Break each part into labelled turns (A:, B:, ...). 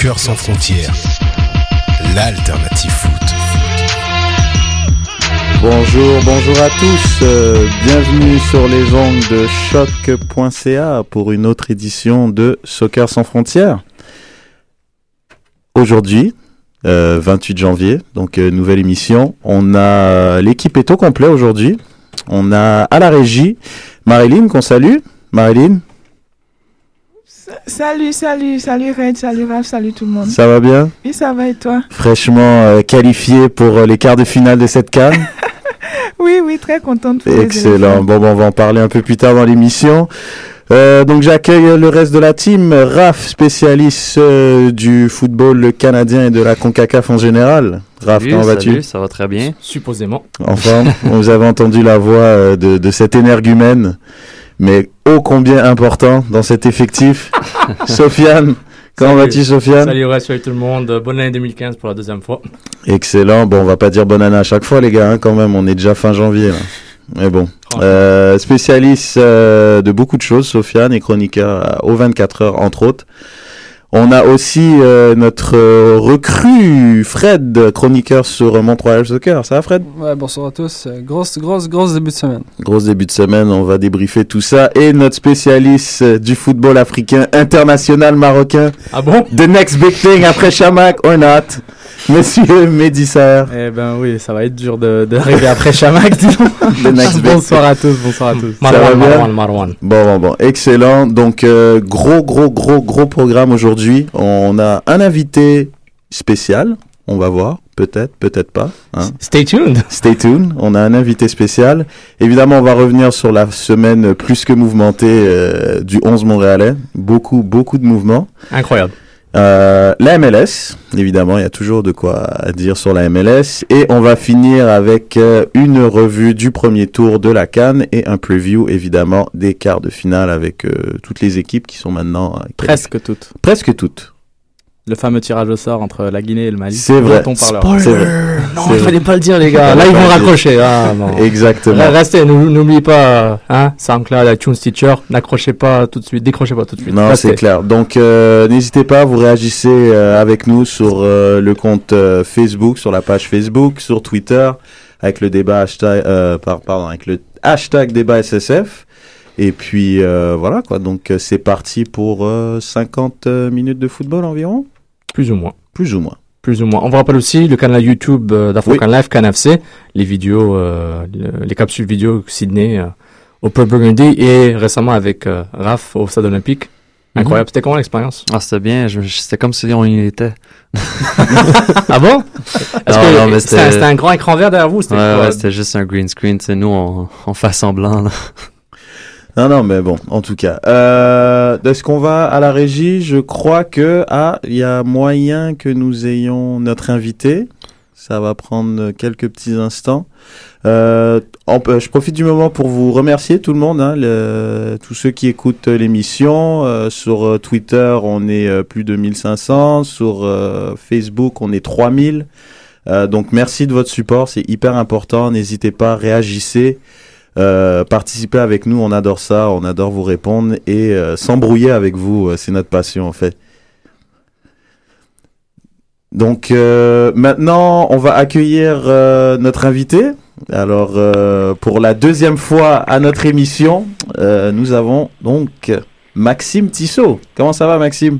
A: sans frontières, l'alternative foot.
B: Bonjour, bonjour à tous. euh, bienvenue sur les ondes de choc.ca pour une autre édition de Soccer sans frontières. Aujourd'hui, euh, 28 janvier, donc euh, nouvelle émission. On a l'équipe est au complet aujourd'hui. On a à la régie Marilyn qu'on salue. Marilyn,
C: Salut, salut, salut Red, salut Raph, salut tout le monde.
B: ça va bien?
C: Oui, ça va et toi?
B: Fraîchement euh, qualifié pour euh, les quarts de finale de cette canne.
C: Oui, oui, très contente
B: Excellent. Bon, bon, on va en parler un peu plus tard dans l'émission. Euh, donc j'accueille le reste de la team. Raph, spécialiste euh, du football canadien et de la CONCACAF en général. Raph,
D: Salut,
B: comment vas-tu?
D: salut, Ça va très bien.
E: Supposément.
B: En forme Vous avez entendu la voix de, de cet énergumène, mais ô combien important dans cet effectif. Sofiane, comment vas-tu Sofiane?
E: Salut, salut tout le monde. Bonne année 2015 pour la deuxième fois.
B: Excellent. Bon, on va pas dire bonne année à chaque fois, les gars, hein, quand même. On est déjà fin janvier. Là. Mais bon. Euh, spécialiste euh, de beaucoup de choses, Sofiane, et chroniqueur euh, au 24 heures, entre autres. On a aussi euh, notre euh, recrue, Fred, chroniqueur sur Montréal Soccer. Ça va, Fred?
F: Ouais, bonsoir à tous. Euh, Grosse, grosse, grosse début de semaine.
B: Gros début de semaine, on va débriefer tout ça. Et notre spécialiste euh, du football africain international marocain.
E: Ah bon?
B: The next big thing après Chamac or not. Monsieur Saher.
E: Eh ben oui, ça va être dur de- d'arriver après Chamac, disons. Bonsoir à tous, bonsoir à tous. Marwan, Marwan, Marwan.
B: Bon, bon, bon, excellent. Donc, euh, gros, gros, gros, gros programme aujourd'hui. On a un invité spécial. On va voir. Peut-être, peut-être pas. hein.
E: Stay tuned.
B: Stay tuned. On a un invité spécial. Évidemment, on va revenir sur la semaine plus que mouvementée euh, du 11 montréalais. Beaucoup, beaucoup de mouvements.
E: Incroyable.
B: Euh, la MLS, évidemment, il y a toujours de quoi dire sur la MLS. Et on va finir avec euh, une revue du premier tour de la Cannes et un preview, évidemment, des quarts de finale avec euh, toutes les équipes qui sont maintenant... euh,
E: Presque toutes.
B: Presque toutes.
E: Le fameux tirage au sort entre la Guinée et le Mali.
B: C'est vrai.
E: on
B: vrai.
E: Non, il fallait pas le dire, les gars. Là, ils vont raccrocher. Ah, non.
B: Exactement.
E: Restez, nou- n'oubliez pas, hein, SoundCloud, iTunes, Teacher, n'accrochez pas tout de suite, décrochez pas tout de suite.
B: Non, c'est clair. Donc, euh, n'hésitez pas, vous réagissez euh, avec nous sur euh, le compte Facebook, sur la page Facebook, sur Twitter, avec le débat hashtag, par- pardon, avec le hashtag débat SSF. Et puis euh, voilà quoi. Donc c'est parti pour euh, 50 euh, minutes de football environ,
E: Plus ou moins.
B: plus ou moins.
E: Plus ou moins. On vous rappelle aussi le canal YouTube euh, d'African Life, CanFC, les vidéos, euh, le- les capsules vidéo Sydney euh, au Pub Burgundy et récemment avec euh, Raph au Stade Olympique. Incroyable. C'était comment l'expérience?
D: Ah, c'était bien. C'était comme si on y était.
E: Ah bon? C'était un grand écran vert derrière vous C'était
D: Ouais,
E: quoi?
D: ouais, c'était juste un green screen. Nous, on, on fait semblant. Là.
B: Non non mais bon, en tout cas. Euh, Est-ce qu'on va à la régie? Je crois que ah il y a moyen que nous ayons notre invité. Ça va prendre quelques petits instants. Euh, peut- je profite du moment pour vous remercier tout le monde, hein, tous ceux qui écoutent l'émission. Euh, sur euh, Twitter, on est euh, plus de 1500. Sur euh, Facebook, on est 3000. Euh, donc merci de votre support, c'est hyper important. N'hésitez pas, réagissez. Euh, participez avec nous, on adore ça, on adore vous répondre et euh, s'embrouiller avec vous, euh, c'est notre passion en fait. Donc maintenant, on va accueillir notre invité. Alors pour la deuxième fois à notre émission, nous avons donc Maxime Tissot. Comment ça va Maxime?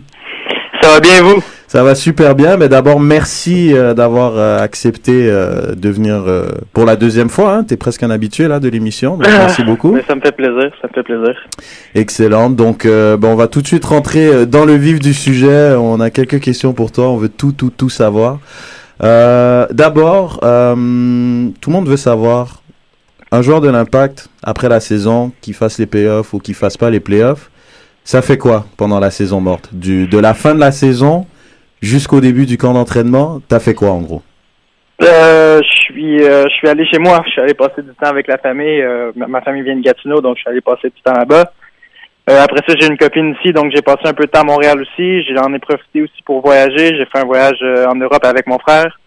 G: Ça va bien, vous?
B: Ça va super bien, mais d'abord merci euh, d'avoir euh, accepté euh, de venir pour la deuxième fois. Hein. Tu es presque un habitué là de l'émission, donc merci beaucoup.
G: Mais ça me fait plaisir, ça me fait plaisir.
B: Excellent. Donc, ben, on va tout de suite rentrer dans le vif du sujet. On a quelques questions pour toi. On veut tout, tout, tout savoir. D'abord, tout le monde veut savoir un joueur de l'Impact après la saison qui fasse les playoffs ou qui fasse pas les playoffs. Ça fait quoi pendant la saison morte? Du, De la fin de la saison jusqu'au début du camp d'entraînement, t'as fait quoi en gros?
G: Euh, je suis, euh, je suis allé chez moi. Je suis allé passer du temps avec la famille. Euh, ma, famille vient de Gatineau, donc je suis allé passer du temps là-bas. Euh, après ça, j'ai une copine ici, donc j'ai passé un peu de temps à Montréal aussi. J'en ai profité aussi pour voyager. J'ai fait un voyage en Europe avec mon frère.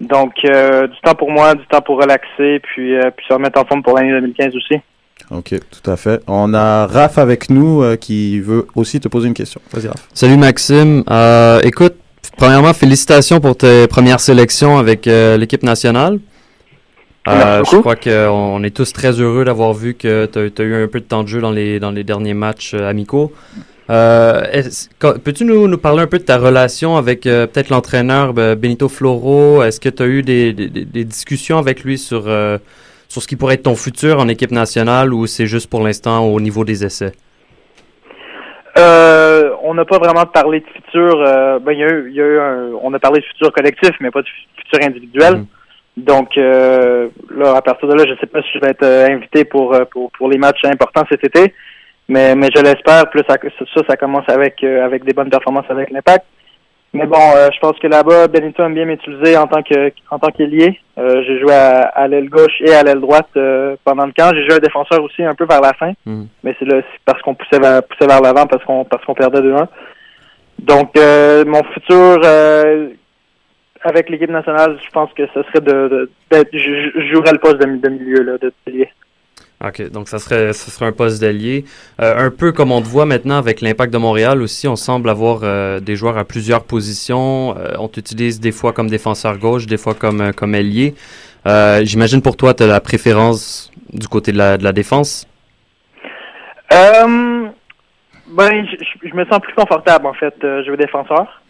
G: Donc, du temps pour moi, du temps pour relaxer, puis, puis se remettre en forme pour l'année 2015 aussi.
B: Ok, tout à fait. On a Raph avec nous euh, qui veut aussi te poser une question. Vas-y, Raph.
D: Salut Maxime. Euh, écoute, premièrement, félicitations pour tes premières sélections avec euh, l'équipe nationale. Euh, je crois qu'on est tous très heureux d'avoir vu que tu as, eu un peu de temps de jeu dans les, dans les derniers matchs euh, amicaux. Euh, Peux-tu nous, nous parler un peu de ta relation avec euh, peut-être l'entraîneur Benito Floro? Est-ce que tu as eu des, des- des- des discussions avec lui sur, euh, sur ce qui pourrait être ton futur en équipe nationale ou c'est juste pour l'instant au niveau des essais?
G: Euh, on n'a pas vraiment parlé de futur. euh, ben, il y a eu, il y a eu un- on a parlé de futur collectif, mais pas de fu- futur individuel.
D: Mhm.
G: Donc euh, là, à partir de là, je sais pas si je vais être euh, invité pour, pour pour les matchs importants cet été, mais mais je l'espère. Plus ça, ça, ça commence avec avec des bonnes performances avec l'impact. Mais bon, euh, je pense que là-bas, Benito aime bien m'utiliser en tant que en tant qu'ailier. Euh, j'ai joué à, à l'aile gauche et à l'aile droite euh, pendant le camp. J'ai joué à défenseur aussi un peu vers la fin,
D: Mhm.
G: mais c'est là parce qu'on poussait vers poussait vers l'avant parce qu'on parce qu'on perdait 2-1. Donc euh, mon futur euh, avec l'équipe nationale, je pense que ce serait de, de d'être je, je jouerais le poste de, de milieu là, de pilier.
D: OK, donc ça serait, ça serait un poste d'allié. Euh, un peu comme on te voit maintenant avec l'Impact de Montréal aussi, on semble avoir euh, des joueurs à plusieurs positions. Euh, on t'utilise des fois comme défenseur gauche, des fois comme, comme ailier. J'imagine pour toi, tu as la préférence du côté de la, de la défense?
G: Ben, je, je- je me sens plus confortable en fait, euh, jouer défenseur.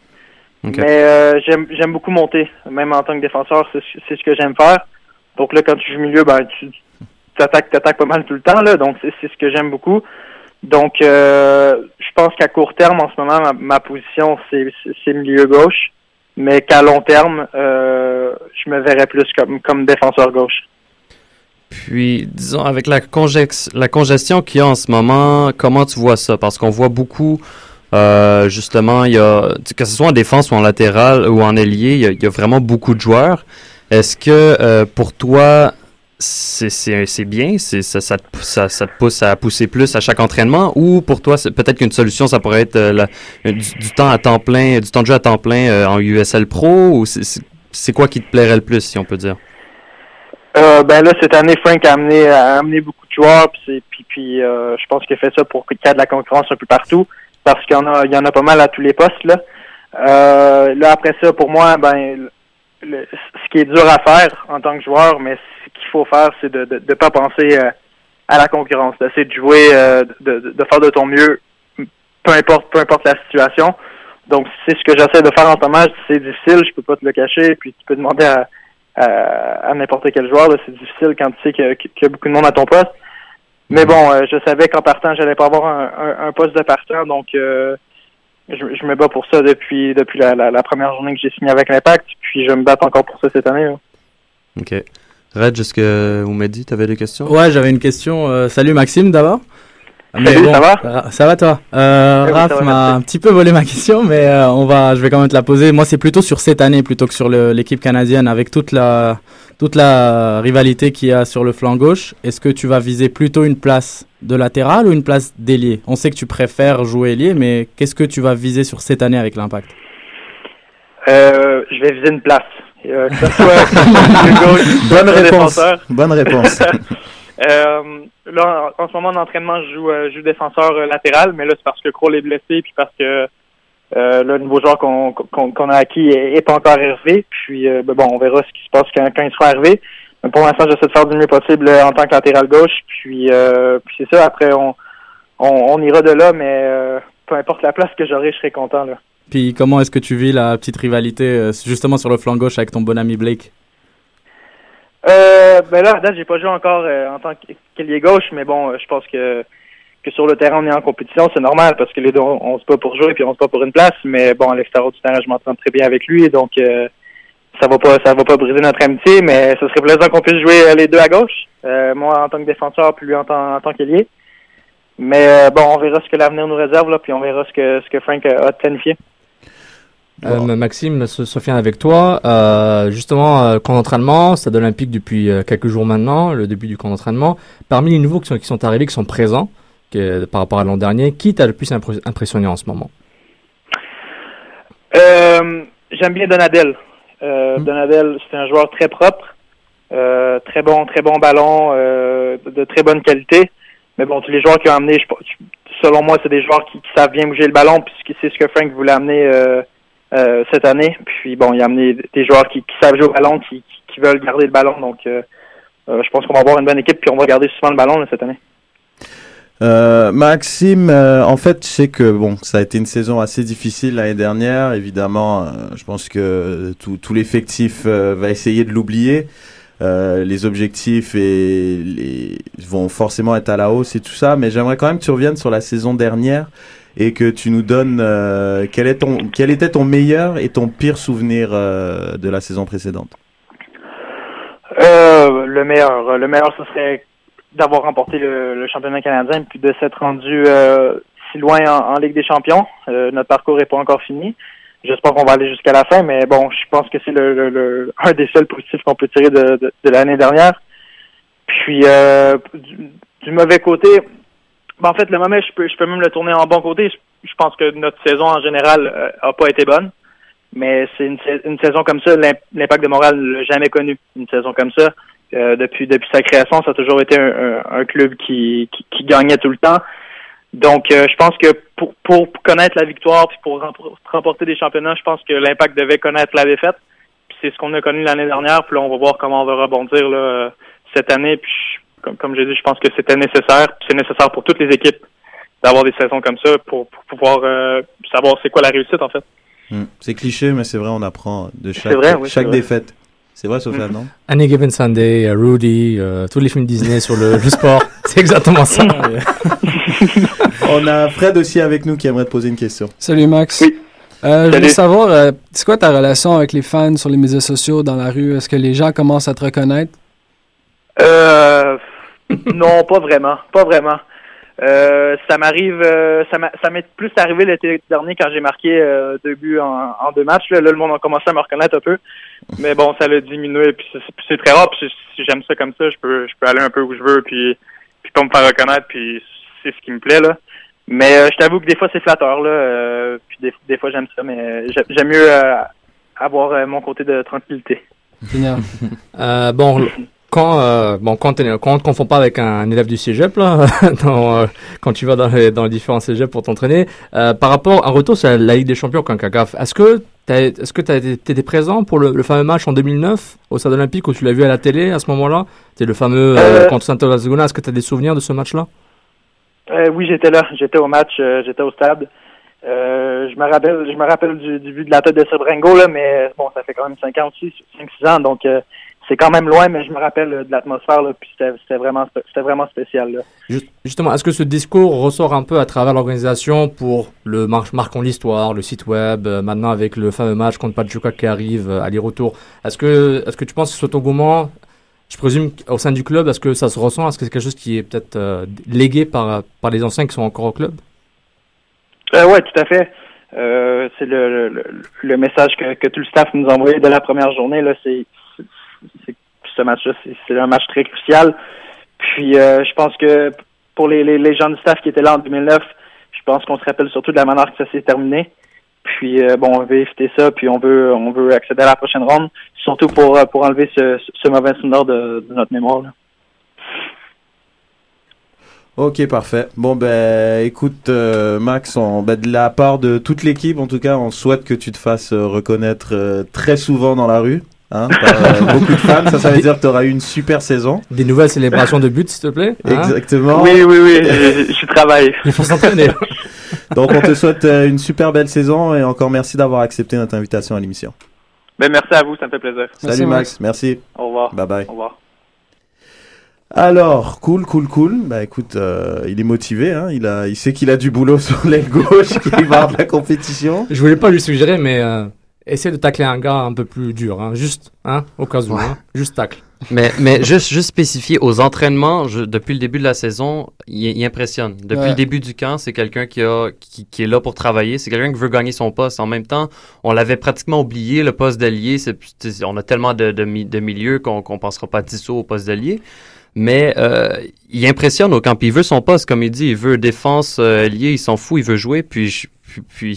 G: Mais j'aime beaucoup monter, même en tant que défenseur, c'est ce- c'est ce que j'aime faire. Donc là, quand tu joues milieu, ben tu t'attaques t'attaques pas mal tout le temps là, donc c'est ce que j'aime beaucoup. Donc euh, je pense qu'à court terme, en ce moment, ma, position c'est milieu gauche, mais qu'à long terme, euh, je me verrais plus comme comme défenseur gauche.
D: Puis, disons, avec la, la congestion qu'il y a en ce moment, comment tu vois ça? Parce qu'on voit beaucoup, euh, justement, il y a, que ce soit en défense ou en latéral ou en ailier, il y a, vraiment beaucoup de joueurs. Est-ce que pour toi, c'est bien, ça, ça, te, ça, ça te pousse à pousser plus à chaque entraînement ou pour toi, peut-être qu'une solution, ça pourrait être euh, la- du, temps à temps plein, du temps de jeu à temps plein euh, en USL Pro ou c'est- quoi qui te plairait le plus, si on peut dire?
G: Euh, ben là, cette année, Frank a amené, a amené beaucoup de joueurs, puis, puis, euh, je pense qu'il a fait ça pour qu'il y ait de la concurrence un peu partout, parce qu'il y en a, y en a pas mal à tous les postes là. Euh, là après ça, pour moi, ben, le- ce qui est dur à faire en tant que joueur, mais qu'il faut faire, c'est de de pas penser euh, à la concurrence, d'essayer de jouer, euh, de, de, faire de ton mieux, peu importe, peu importe la situation. Donc c'est ce que j'essaie de faire en moment. C'est difficile, je peux pas te le cacher, puis tu peux demander à à, à n'importe quel joueur. là, C'est difficile quand tu sais qu'il y a beaucoup de monde à ton poste. Mais bon, euh, je savais qu'en partant, j'allais pas avoir un, un- un poste de partant, donc euh, je, je me bats pour ça depuis depuis la, la- la première journée que j'ai signé avec l'Impact, puis je me battre encore pour ça cette année. là.
D: OK. Red, m'a dit, tu avais des questions?
H: Ouais, j'avais une question. Euh, salut Maxime d'abord.
G: Salut, ça va?
H: Ça va toi? Euh,
G: Oui,
H: Raph m'a un petit peu volé ma question, mais euh, on va, je vais quand même te la poser. Moi, c'est plutôt sur cette année plutôt que sur l'équipe canadienne, avec toute la toute la rivalité qu'il y a sur le flanc gauche. Est-ce que tu vas viser plutôt une place de latéral ou une place d'ailier? On sait que tu préfères jouer ailier, mais qu'est-ce que tu vas viser sur cette année avec l'Impact?
G: Euh, je vais viser une place. Euh, que ce soit
B: Bonne réponse. Bonne réponse.
G: Euh, là, en, en ce moment, en entraînement, je joue, euh, je joue défenseur euh, latéral, mais là, c'est parce que Kroll est blessé, puis parce que euh, le nouveau joueur qu'on a acquis est, pas encore arrivé. Puis, euh, ben bon, on verra ce qui se passe quand, quand il sera arrivé. Mais pour l'instant, j'essaie de faire du mieux possible euh, en tant que latéral gauche. Puis, euh, puis c'est ça. Après, on, on, on ira de là, mais euh, peu importe la place que j'aurai, je serai content. Là.
H: Puis comment est-ce que tu vis la petite rivalité euh, justement sur le flanc gauche avec ton bon ami Blake?
G: Euh, ben là, à date, j'ai pas joué encore euh, en tant qu'ailier gauche, mais bon, euh, je pense que que sur le terrain, on est en compétition, c'est normal parce que les deux, on, se bat pour jouer puis on se bat pour une place. Mais bon, à l'extérieur du terrain, je m'entends très bien avec lui, donc ça va pas, ça va pas briser notre amitié, mais ce serait plaisant qu'on puisse jouer les deux à gauche. Moi en tant que défenseur, puis lui en tant, en tant qu'ailier. Mais bon, on verra ce que l'avenir nous réserve là, puis on verra ce que ce que Frank a planifié.
E: Euh, Maxime, So- Sofiane avec toi. Euh, justement, euh, camp d'entraînement, Stade Olympique depuis euh, quelques jours maintenant, le début du camp d'entraînement. Parmi les nouveaux qui sont, qui sont arrivés, qui sont présents, par rapport à l'an dernier, qui t'a le plus impressionné en ce moment?
G: J'aime bien Donadel.
E: Hmm.
G: Donadel, c'est un joueur très propre, très bon, très bon ballon, de, très bonne qualité. Mais bon, tous les joueurs qui ont amené, je, selon moi, c'est des joueurs qui, savent bien bouger le ballon, puisque c'est ce que Frank voulait amener euh, euh, cette année. Puis bon, il a amené des joueurs qui, savent jouer au ballon, qui, veulent garder le ballon. Donc, euh, je pense qu'on va avoir une bonne équipe, puis on va garder souvent le ballon cette année.
B: Maxime, en fait, je sais que bon, ça a été une saison assez difficile l'année dernière. Évidemment, je pense que tout, l'effectif va essayer de l'oublier. Euh, les objectifs et vont forcément être à la hausse et tout ça, mais j'aimerais quand même que tu reviennes sur la saison dernière et que tu nous donnes euh, quel, est ton, quel était ton meilleur et ton pire souvenir euh, de la saison précédente?
G: le meilleur, le meilleur, ce serait d'avoir remporté le, championnat canadien puis de s'être rendu si loin en, Ligue des Champions. notre parcours n'est pas encore fini. J'espère qu'on va aller jusqu'à la fin, mais bon, je pense que c'est le, un des seuls positifs qu'on peut tirer de, de, l'année dernière. Puis euh, du, mauvais côté, ben, en fait, le mauvais, je peux, je peux même le tourner en bon côté. Je, pense que notre saison en général euh, a pas été bonne, mais c'est une, une, saison comme ça, l'impact de Montréal ne l'a jamais connu. Une saison comme ça, euh, depuis depuis sa création, ça a toujours été un, un, club qui, qui, qui gagnait tout le temps. Donc, euh, je pense que pour, pour connaître la victoire puis pour remporter des championnats, je pense que l'impact devait connaître la défaite. Puis c'est ce qu'on a connu l'année dernière. Puis là, on va voir comment on va rebondir là, cette année. Puis comme, comme j'ai dit, je pense que c'était nécessaire. C'est nécessaire pour toutes les équipes d'avoir des saisons comme ça pour, pouvoir euh, savoir c'est quoi la réussite en fait.
B: Hmm. C'est cliché, mais c'est vrai, on apprend de chaque, chaque défaite. C'est vrai, Sophia, non?
E: Any Given Sunday, euh, Rudy, euh, tous les films Disney sur le, sport. C'est exactement ça.
B: On a Fred aussi avec nous qui aimerait te poser une question.
F: Salut Max.
G: Oui.
F: Euh, je voulais savoir, c'est quoi ta relation avec les fans sur les médias sociaux, dans la rue? Est-ce que les gens commencent à te reconnaître?
G: Euh, non, pas vraiment. Pas vraiment. Euh, ça m'arrive, euh, ça m'est plus arrivé l'été dernier quand j'ai marqué euh, deux buts en, deux matchs. Là, le monde a commencé à me reconnaître un peu, mais bon, ça l'a diminué. Puis c'est très rare. Puis si j'aime ça comme ça, je peux, je peux aller un peu où je veux, puis puis pas me faire reconnaître. Puis c'est ce qui me plaît là. Mais je t'avoue que des fois c'est flatteur là. puis des, des fois j'aime ça, mais j'aime mieux avoir mon côté de tranquillité.
E: Génial. bon, quand euh, bon quand, quand on te confond pas avec un, élève du cégep là euh, quand tu vas dans les, dans les différents cégeps pour t'entraîner euh, par rapport à retour sur la Ligue des Champions CONCACAF est-ce que est-ce que tu étais présent pour le, fameux match en 2009 au Stade Olympique où tu l'as vu à la télé à ce moment-là? C'est le fameux contre Santo Laguna est-ce que tu as des souvenirs de ce match là
G: oui j'étais là. J'étais au match j'étais au stade. Je me rappelle je me rappelle du, du but de la tête de Sebrengo là mais bon ça fait quand même 5 ans aussi 5 6 ans donc c'est quand même loin, mais je me rappelle de l'atmosphère, puis c'était vraiment, vraiment spécial. Là.
E: Justement, est-ce que ce discours ressort un peu à travers l'organisation pour le marche Marquons l'Histoire, le site web, euh, maintenant avec le fameux match contre Pachuca qui arrive, euh, aller-retour? Est-ce que, est que tu penses que cet engouement, je présume, au sein du club, est-ce que ça se ressent? Est-ce que c'est quelque chose qui est peut-être euh, légué par, par les anciens qui sont encore au club?
G: Oui, tout à fait. c'est le, le, message que, que, tout le staff nous a envoyé de la première journée. Là, c'est ce match-là, c'est un match très crucial. Puis euh, je pense que pour les, gens du staff qui étaient là en 2009, je pense qu'on se rappelle surtout de la manière que ça s'est terminé. Puis euh, bon, on veut éviter ça, puis on veut on veut accéder à la prochaine ronde, surtout pour pour enlever ce, mauvais souvenir de, notre mémoire.
B: Ok, parfait. Bon, ben, écoute, euh, Max, ben, de la part de toute l'équipe, en tout cas, on souhaite que tu te fasses reconnaître très souvent dans la rue. Hein, euh, beaucoup de fans, ça, ça veut dire que tu auras eu une super saison.
E: Des nouvelles célébrations de buts, s'il te plaît.
B: Hein Exactement.
G: Oui, oui, oui, je, travaille.
E: Il faut s'entraîner.
B: Donc, on te souhaite euh, une super belle saison et encore merci d'avoir accepté notre invitation à l'émission.
G: Ben, merci à vous, ça me fait plaisir.
B: Salut Max, merci.
G: Au revoir.
B: Bye bye.
G: Au revoir.
B: Alors, cool, cool, cool. Bah écoute, euh, il est motivé, hein. Il a, il sait qu'il a du boulot sur l'aile gauche, qu'il va avoir de la compétition.
E: Je voulais pas lui suggérer, mais essaie de tacler un gars un peu plus dur, hein, juste, hein, au cas où, hein, juste tacle.
D: Mais, mais juste, juste spécifier, aux entraînements, je, depuis le début de la saison, il, impressionne. Depuis le début du camp, c'est quelqu'un qui, a, qui, qui, est là pour travailler, c'est quelqu'un qui veut gagner son poste. En même temps, on l'avait pratiquement oublié, le poste d'allié, on a tellement de, de, de milieux qu'on ne pensera pas Tissot au poste d'allié. Mais euh, il impressionne au camp, il veut son poste, comme il dit, il veut défense euh, alliée, il s'en fout, il veut jouer, puis, puis, puis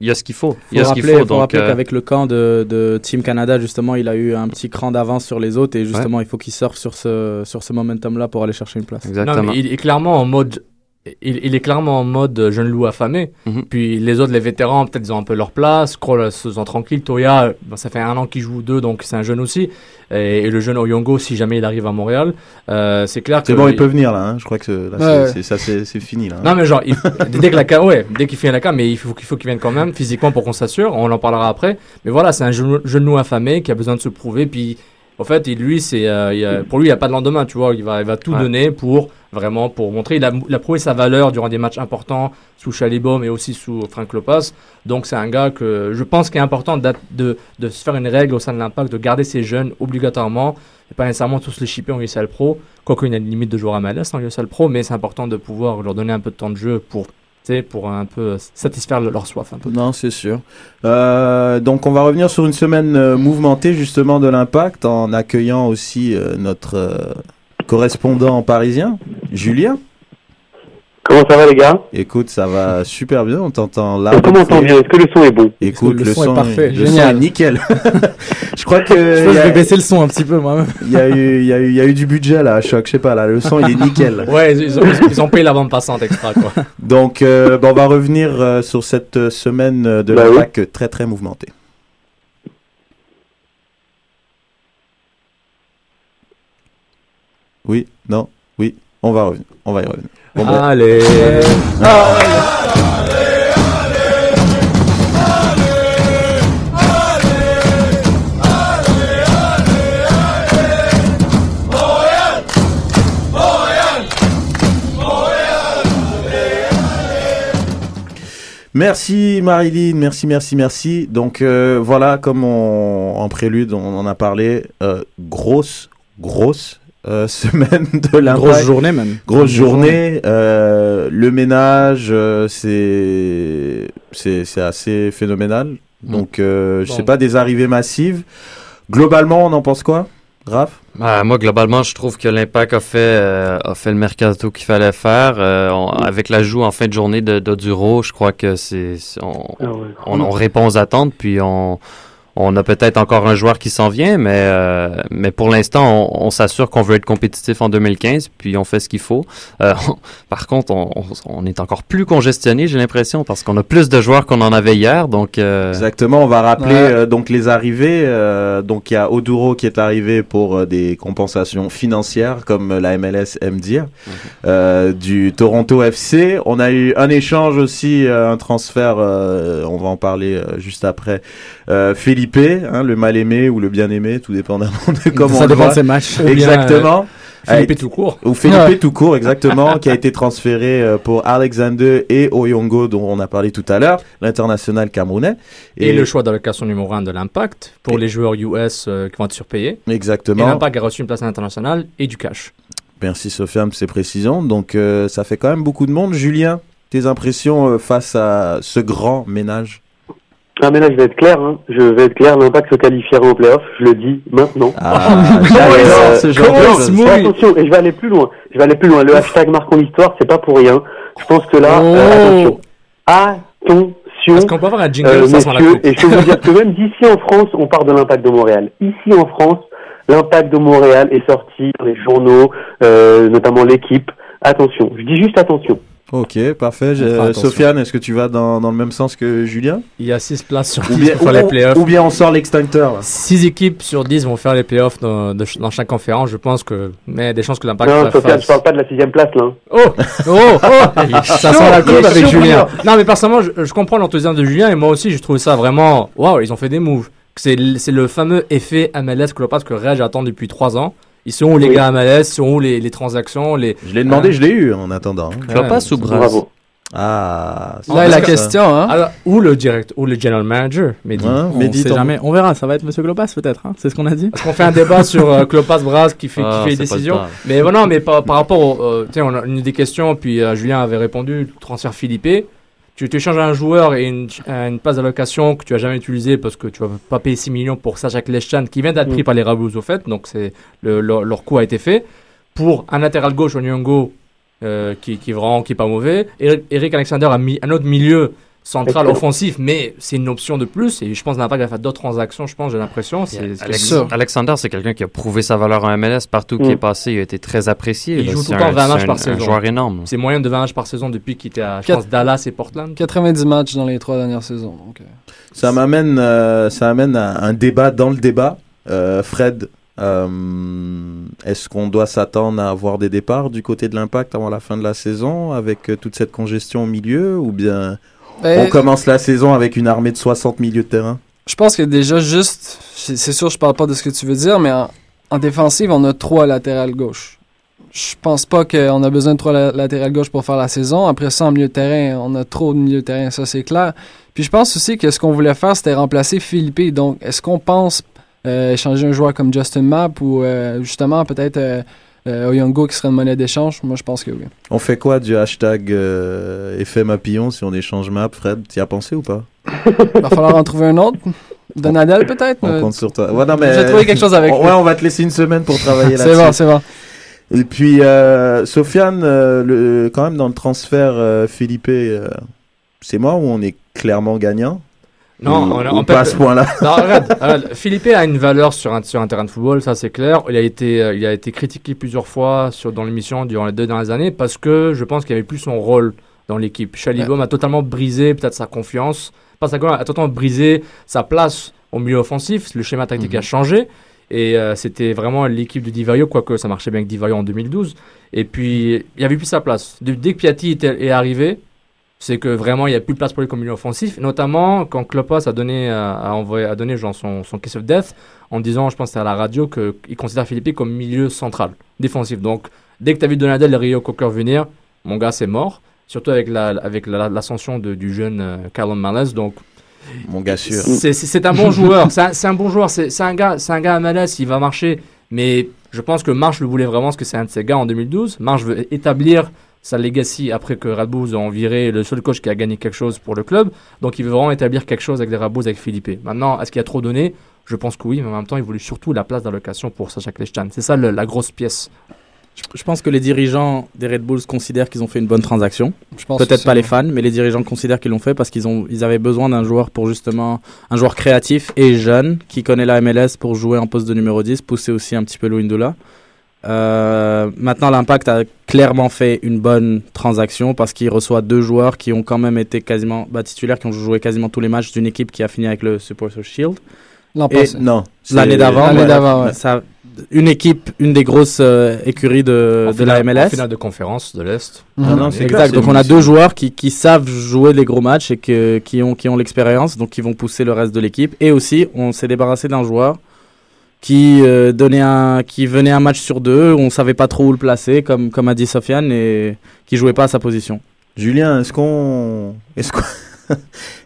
D: il y a ce qu'il faut. Il
H: Faut
D: y a ce qu'il
H: rappeler,
D: faut.
H: faut
D: Donc,
H: rappeler
D: euh,
H: qu'avec le camp de, de Team Canada, justement, il a eu un petit cran d'avance sur les autres et justement, il faut qu'il surfe sur ce, sur ce momentum-là pour aller chercher une place.
D: exactement.
E: Non, mais il est clairement en mode. Il, il est clairement en mode euh, jeune loup affamé.
D: Mhm.
E: Puis les autres, les vétérans, peut-être ils ont un peu leur place. Kroll se sent tranquille. Toya, euh, ben, ça fait un an qu'il joue deux, donc c'est un jeune aussi. Et, et le jeune Oyongo, si jamais il arrive à Montréal, euh, c'est clair que.
B: C'est bon, il peut venir là. hein. Je crois que là,
F: Ouais.
B: ça, c'est fini là. hein.
E: Non mais genre, il- dès que la ouais, dès qu'il fait la cam, mais il faut qu'il faut qu'il vienne quand même physiquement pour qu'on s'assure. On en parlera après. Mais voilà, c'est un jeune, jeune loup affamé qui a besoin de se prouver. Puis, en fait, il- lui, c'est, euh, pour lui, il n'y a pas de lendemain. Tu vois, il va, il va tout
D: Ouais.
E: donner pour vraiment pour montrer. Il a, il a prouvé sa valeur durant des matchs importants sous Chalibom et aussi sous Frank Lopas. Donc, c'est un gars que je pense qu'il est important d'at- de, de se faire une règle au sein de l'Impact, de garder ces jeunes obligatoirement. Et pas nécessairement tous les shipper en USL Pro. Quoique, il y a une limite de joueurs à MLS en USL Pro, mais c'est important de pouvoir leur donner un peu de temps de jeu pour, pour un peu satisfaire le- leur soif un peu.
B: Non, c'est sûr. Euh, donc, on va revenir sur une semaine euh, mouvementée justement de l'impact en accueillant aussi euh, notre euh, correspondant parisien, Julien.
I: Comment ça va les gars?
B: Écoute, ça va super bien. On t'entend là.
I: Est-ce qu'on m'entend bien? Est-ce que le son est bon?
B: Écoute,
H: Le
B: le,
H: son est parfait.
B: le son
F: Génial.
B: est nickel. je crois que
H: Je, je vais
B: a,
H: baisser le son un petit peu moi-même.
B: il y a eu, il y a eu, il y a eu du budget là, à choc. Je sais pas là, le son il est nickel.
E: Ouais, ils, ont, ils ont payé la bande passante extra, quoi.
B: Donc, euh, bon, on va revenir euh, sur cette euh, semaine euh, de
I: Bah
B: l'impact euh, très très mouvementée. Oui, non, oui, on va revenir, on va y revenir. Bon, ben,
E: Allez.
B: Merci Marilyn, merci, merci, merci. Donc euh, voilà, comme on, en prélude, on en a parlé, euh, grosse, grosse euh, semaine de l'impact.
H: Grosse journée même.
B: Grosse journée, euh, le ménage, euh, c'est c'est c'est assez phénoménal. Donc, euh, je
E: Bon.
B: sais pas, des arrivées massives. Globalement, on en pense quoi, Raph?
D: Ah, moi, globalement, je trouve que l'Impact a fait, euh, a fait le mercato qu'il fallait faire. Euh, on- avec l'ajout en fin de journée de d'Oduro, je crois que c'est c'est- on,
I: Ah ouais.
D: on, on répond aux attentes, puis on, on a peut-être encore un joueur qui s'en vient, mais, euh, mais pour l'instant, on, on s'assure qu'on veut être compétitif en 2015, puis on fait ce qu'il faut. Euh, par contre, on, on- on est encore plus congestionné, j'ai l'impression, parce qu'on a plus de joueurs qu'on en avait hier, donc... euh,
B: Exactement, on va rappeler
F: Ouais.
B: euh, donc les arrivées. euh, donc il y a Oduro qui est arrivé pour euh, des compensations financières, comme la MLS aime dire, euh, du Toronto FC. On a eu un échange aussi, euh, un transfert, euh, on va en parler euh, juste après. Euh, Felipe, hein, le mal aimé ou le bien aimé, tout dépendamment de comment on
H: ça
B: le
H: dépend
B: voit.
H: de ses matchs.
E: Bien,
B: Exactement.
E: Philippe
B: A
E: est tout court.
B: Ou Felipe
F: Ouais.
B: tout court, exactement, qui a été transféré euh, pour Alexander et Oyongo, dont on a parlé tout à l'heure, l'international camerounais.
E: Et, le choix d'allocation numéro 1 de l'Impact pour
B: Et-
E: les joueurs US euh, qui vont être surpayés. Et
B: Exactement.
E: l'Impact a reçu une place internationale et du cash.
B: Merci Sofiane pour ces précisions. Donc, euh, ça fait quand même beaucoup de monde. Julien, tes impressions euh, face à ce grand ménage?
I: Ah mais là je vais être clair, hein. je vais être clair, l'impact se qualifiera en playoff, je le dis maintenant.
B: Ah,
I: Euh,
B: ce genre de
I: attention, et je vais aller plus loin. Je vais aller plus loin. Le hashtag marquons l'histoire, c'est pas pour rien. Je pense que là, euh,
F: Oh.
I: attention, attention,
E: Est-ce qu'on peut avoir un jingle
I: euh,
E: la coupe
I: et je peux vous dire que même d'ici en France, on part de l'impact de Montréal. Ici en France, l'impact de Montréal est sorti dans les journaux, euh, notamment l'équipe. Attention, je dis juste attention.
B: Ok, parfait. Sofiane, est-ce que tu vas dans, dans le même sens que Julien
E: Il y a 6 places sur
B: ou
E: 10
B: bien,
E: pour faire les playoffs.
B: ou bien on sort l'extincteur là.
E: 6 équipes sur 10 vont faire les playoffs dans, de ch- dans chaque conférence. Je pense que. Mais il y a des chances que l'Impact
I: Non, Sofiane,
E: fasse.
I: je parle pas de la sixième place là. hein.
E: Oh Oh Oh Ça sent la coupe avec Julien. Non, mais personnellement, je, je comprends l'enthousiasme de Julien et moi aussi, je trouve ça vraiment. Waouh, ils ont fait des moves. C'est le fameux effet MLS que, que Reg attend depuis 3 ans. Ils sont où les
I: Oui.
E: gars MLS Ils sont où les, les transactions les...
B: Je l'ai demandé,
E: Ah.
B: je l'ai eu en attendant.
D: Tu vas pas sous bras.
I: Bravo.
B: Ah, c'est
F: Là est la question, hein.
E: Alors, ou le direct, ou le general manager. Mais dis-
B: Hein,
H: On
B: dis
H: sait
B: ton-
H: jamais. On verra. Ça va être Monsieur Glopas peut-être. hein. C'est ce qu'on a dit.
E: Est-ce qu'on fait un débat sur euh, Klopas Braz qui fait,
D: Ah,
E: qui fait les décisions. Mais bon, non, mais par, par rapport au. euh, tu sais, on a une des questions, puis euh, Julien avait répondu transfert Philippe. Tu, tu échanges un joueur et une, une place d'allocation que tu as jamais utilisée parce que tu vas pas payer 6 millions pour Sajak Leschan qui vient d'être pris
I: Mm.
E: par les Rabous au fait, donc c'est le, leur, leur coût a été fait. Pour un latéral gauche, Onyongo, euh, qui, qui est vraiment qui est pas mauvais. Eric, Eric Alexander a mis un autre milieu central
I: Excellent.
E: offensif, mais c'est une option de plus. Et je pense que l'Impact va faire d'autres transactions, je pense, j'ai l'impression.
D: Alexander, c'est quelqu'un qui a prouvé sa valeur en MLS partout qui
I: Mm.
D: est passé. Il a été très apprécié.
E: Il joue tout le temps
D: un-
E: 20 matchs par
D: un-
E: saison.
D: Un joueur énorme.
E: C'est moyen de 20 matchs par saison depuis qu'il était à, je
F: Quatre-
E: pense, Dallas et Portland.
F: 90 matchs dans les trois dernières saisons. Donc, euh,
B: Ça m'amène, euh, ça amène à un débat dans le débat. Euh, Fred, euh, est-ce qu'on doit s'attendre à avoir des départs du côté de l'Impact avant la fin de la saison avec euh, toute cette congestion au milieu ou bien
F: ben,
B: on commence la saison avec une armée de 60 milieux de terrain
F: Je pense que déjà, juste, c'est sûr, je parle pas de ce que tu veux dire, mais en, en défensive, on a trois latérales gauche. Je pense pas qu'on a besoin de trois la- latérales gauche pour faire la saison. Après ça, en milieu de terrain, on a trop de milieu de terrain, ça c'est clair. Puis je pense aussi que ce qu'on voulait faire, c'était remplacer Philippe. Donc, est-ce qu'on pense euh, échanger un joueur comme Justin Mapp ou euh, justement peut-être euh, euh, Oyongo qui serait une monnaie d'échange? Moi, je pense que oui.
B: On fait quoi du hashtag euh, effet Mapillon si on échange map, Fred? Tu y as pensé ou pas?
F: Il va falloir en trouver un autre. Donadel peut-être?
B: On
F: Euh,
B: compte sur toi. Ouais, non, mais,
F: J'ai trouvé quelque chose avec.
B: Ouais, on va te laisser une semaine pour travailler
F: C'est
B: là-dessus.
F: bon, c'est bon.
B: Et puis, euh, Sofiane, euh, le, quand même dans le transfert euh, Philippe, c'est moi ou on est clairement gagnant?
E: Non,
B: Ou-
E: on, on
B: pas à ce point-là.
E: Non, regarde, regarde, Philippe a une valeur sur un, sur un terrain de football, ça c'est clair. Il a été, euh, il a été critiqué plusieurs fois sur, dans l'émission durant les deux dernières années parce que je pense qu'il avait plus son rôle dans l'équipe. Chalibom a totalement brisé peut-être sa confiance, pas sa confiance, a totalement brisé sa place au milieu offensif. Le schéma tactique
B: Mhm.
E: a changé et euh, c'était vraiment l'équipe de Divario, quoique ça marchait bien avec Divario en 2012. Et puis il avait plus sa place. Dès que Piatti était- est arrivé, c'est que vraiment il n'y a plus de place pour lui comme milieu offensif, notamment quand Klopas a donné, euh, a envoyé, a donné genre son, son kiss of death en disant, je pense à la radio, qu'il considère Philippe comme milieu central, défensif. Donc dès que tu as vu Donadel et Rio Cocker venir, mon gars c'est mort, surtout avec la- avec la- l'ascension de- du jeune euh, Malice. Donc
B: Mon gars sûr.
E: c'est- c'est c'est un bon joueur, c'est un, c'est un bon joueur, c'est un gars, c'est un gars à Malice, il va marcher. Mais je pense que Marsh le voulait vraiment parce que c'est un de ses gars en 2012. Marsh veut établir sa legacy après que Radbouz a viré le seul coach qui a gagné quelque chose pour le club. Donc il veut vraiment établir quelque chose avec des Radbouz, avec Philippe. Maintenant, est-ce qu'il a trop donné? Je pense que oui, mais en même temps, il voulait surtout la place d'allocation pour Sacha Kleshtan. C'est ça le- la grosse pièce.
H: Je, je pense que les dirigeants des Red Bulls considèrent qu'ils ont fait une bonne transaction. Peut-être pas les fans, mais les dirigeants considèrent qu'ils l'ont fait parce qu'ils ont, ils avaient besoin d'un joueur pour justement un joueur créatif et jeune qui connaît la MLS pour jouer en poste de numéro 10, pousser aussi un petit peu Louindula. Euh, maintenant, l'Impact a clairement fait une bonne transaction parce qu'il reçoit deux joueurs qui ont quand même été quasiment bah, titulaires, qui ont joué quasiment tous les matchs d'une équipe qui a fini avec le Supporter Shield.
B: Non.
H: L'année d'avant,
F: L'année
H: ouais,
F: d'avant, ouais.
H: ça- une équipe, une des grosses euh, écuries de,
E: En
H: de
E: finale-
H: la MLS.
E: En finale de conférence de l'Est.
B: Ah non, clair,
H: Exact. Donc on a deux joueurs qui, qui savent jouer les gros matchs et que, qui ont, qui ont l'expérience, donc qui vont pousser le reste de l'équipe. Et aussi, on s'est débarrassé d'un joueur qui euh, donnait un, qui venait un match sur deux, on savait pas trop où le placer, comme, comme a dit Sofiane, et qui jouait pas à sa position.
B: Julien, est-ce qu'on. Est-ce qu'on.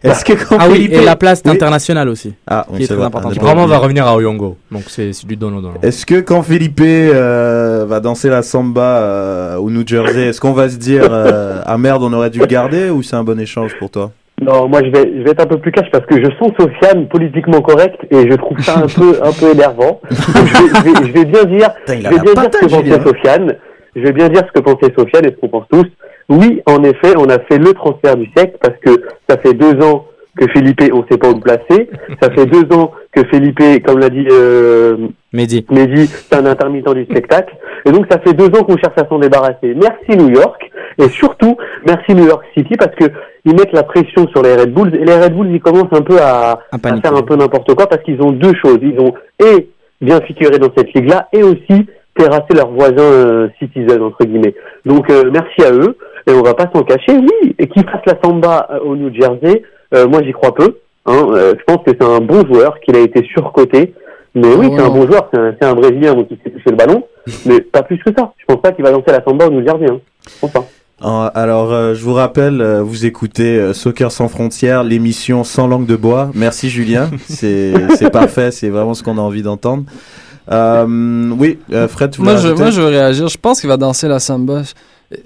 B: est-ce que quand
H: Ah oui,
B: Philippe-
H: et la place
B: Oui.
H: internationale aussi.
B: Ah,
H: qui
B: oui,
H: est très importante.
E: Vraiment
B: pas
E: va revenir à Oyongo. Donc c'est c'est du donnant-donnant.
B: Est-ce que quand Philippe euh, va danser la samba euh, au New Jersey, est-ce qu'on va se dire euh, ah merde on aurait dû le garder ou c'est un bon échange pour toi?
I: Non, moi je vais, je vais être un peu plus cash parce que je sens Sofiane politiquement correct et je trouve ça un peu, un peu énervant. Donc, je, vais, je, vais, je vais bien dire,
B: Putain,
I: je vais bien dire ce que pensait Sofiane. Je vais bien dire ce que pensait Sofiane et ce qu'on pense tous. Oui, en effet, on a fait le transfert du siècle parce que ça fait deux ans que Philippe, on sait pas où le placer. Ça fait deux ans que Philippe, comme l'a dit euh,
H: Mehdi.
I: Mehdi, c'est un intermittent du spectacle. Et donc, ça fait deux ans qu'on cherche à s'en débarrasser. Merci New York. Et surtout, merci New York City parce que ils mettent la pression sur les Red Bulls. Et les Red Bulls, ils commencent un peu à,
H: À
I: faire un peu n'importe quoi parce qu'ils ont deux choses. Ils ont et bien figuré dans cette ligue-là et aussi terrasser leurs voisins euh, citizens, entre guillemets. Donc, euh, merci à eux. Et on va pas s'en cacher. Oui, et qu'ils fassent la samba euh, au New Jersey, euh, moi j'y crois peu. Hein. Euh, je pense que c'est un bon joueur, qu'il a été surcoté. Mais oui,
F: Ah
I: c'est un bon joueur, c'est un, Brésilien donc il sait toucher le ballon, mais pas plus que ça. Je pense pas qu'il va lancer la samba au New Jersey. Hein. Je pense pas.
B: Euh, Alors euh, je vous rappelle, euh, vous écoutez euh, Soccer sans frontières, l'émission sans langue de bois. Merci Julien, c'est parfait, c'est vraiment ce qu'on a envie d'entendre. Euh, oui, euh, Fred, tu voulais
F: Moi je, moi, je veux réagir. Je pense qu'il va danser la samba.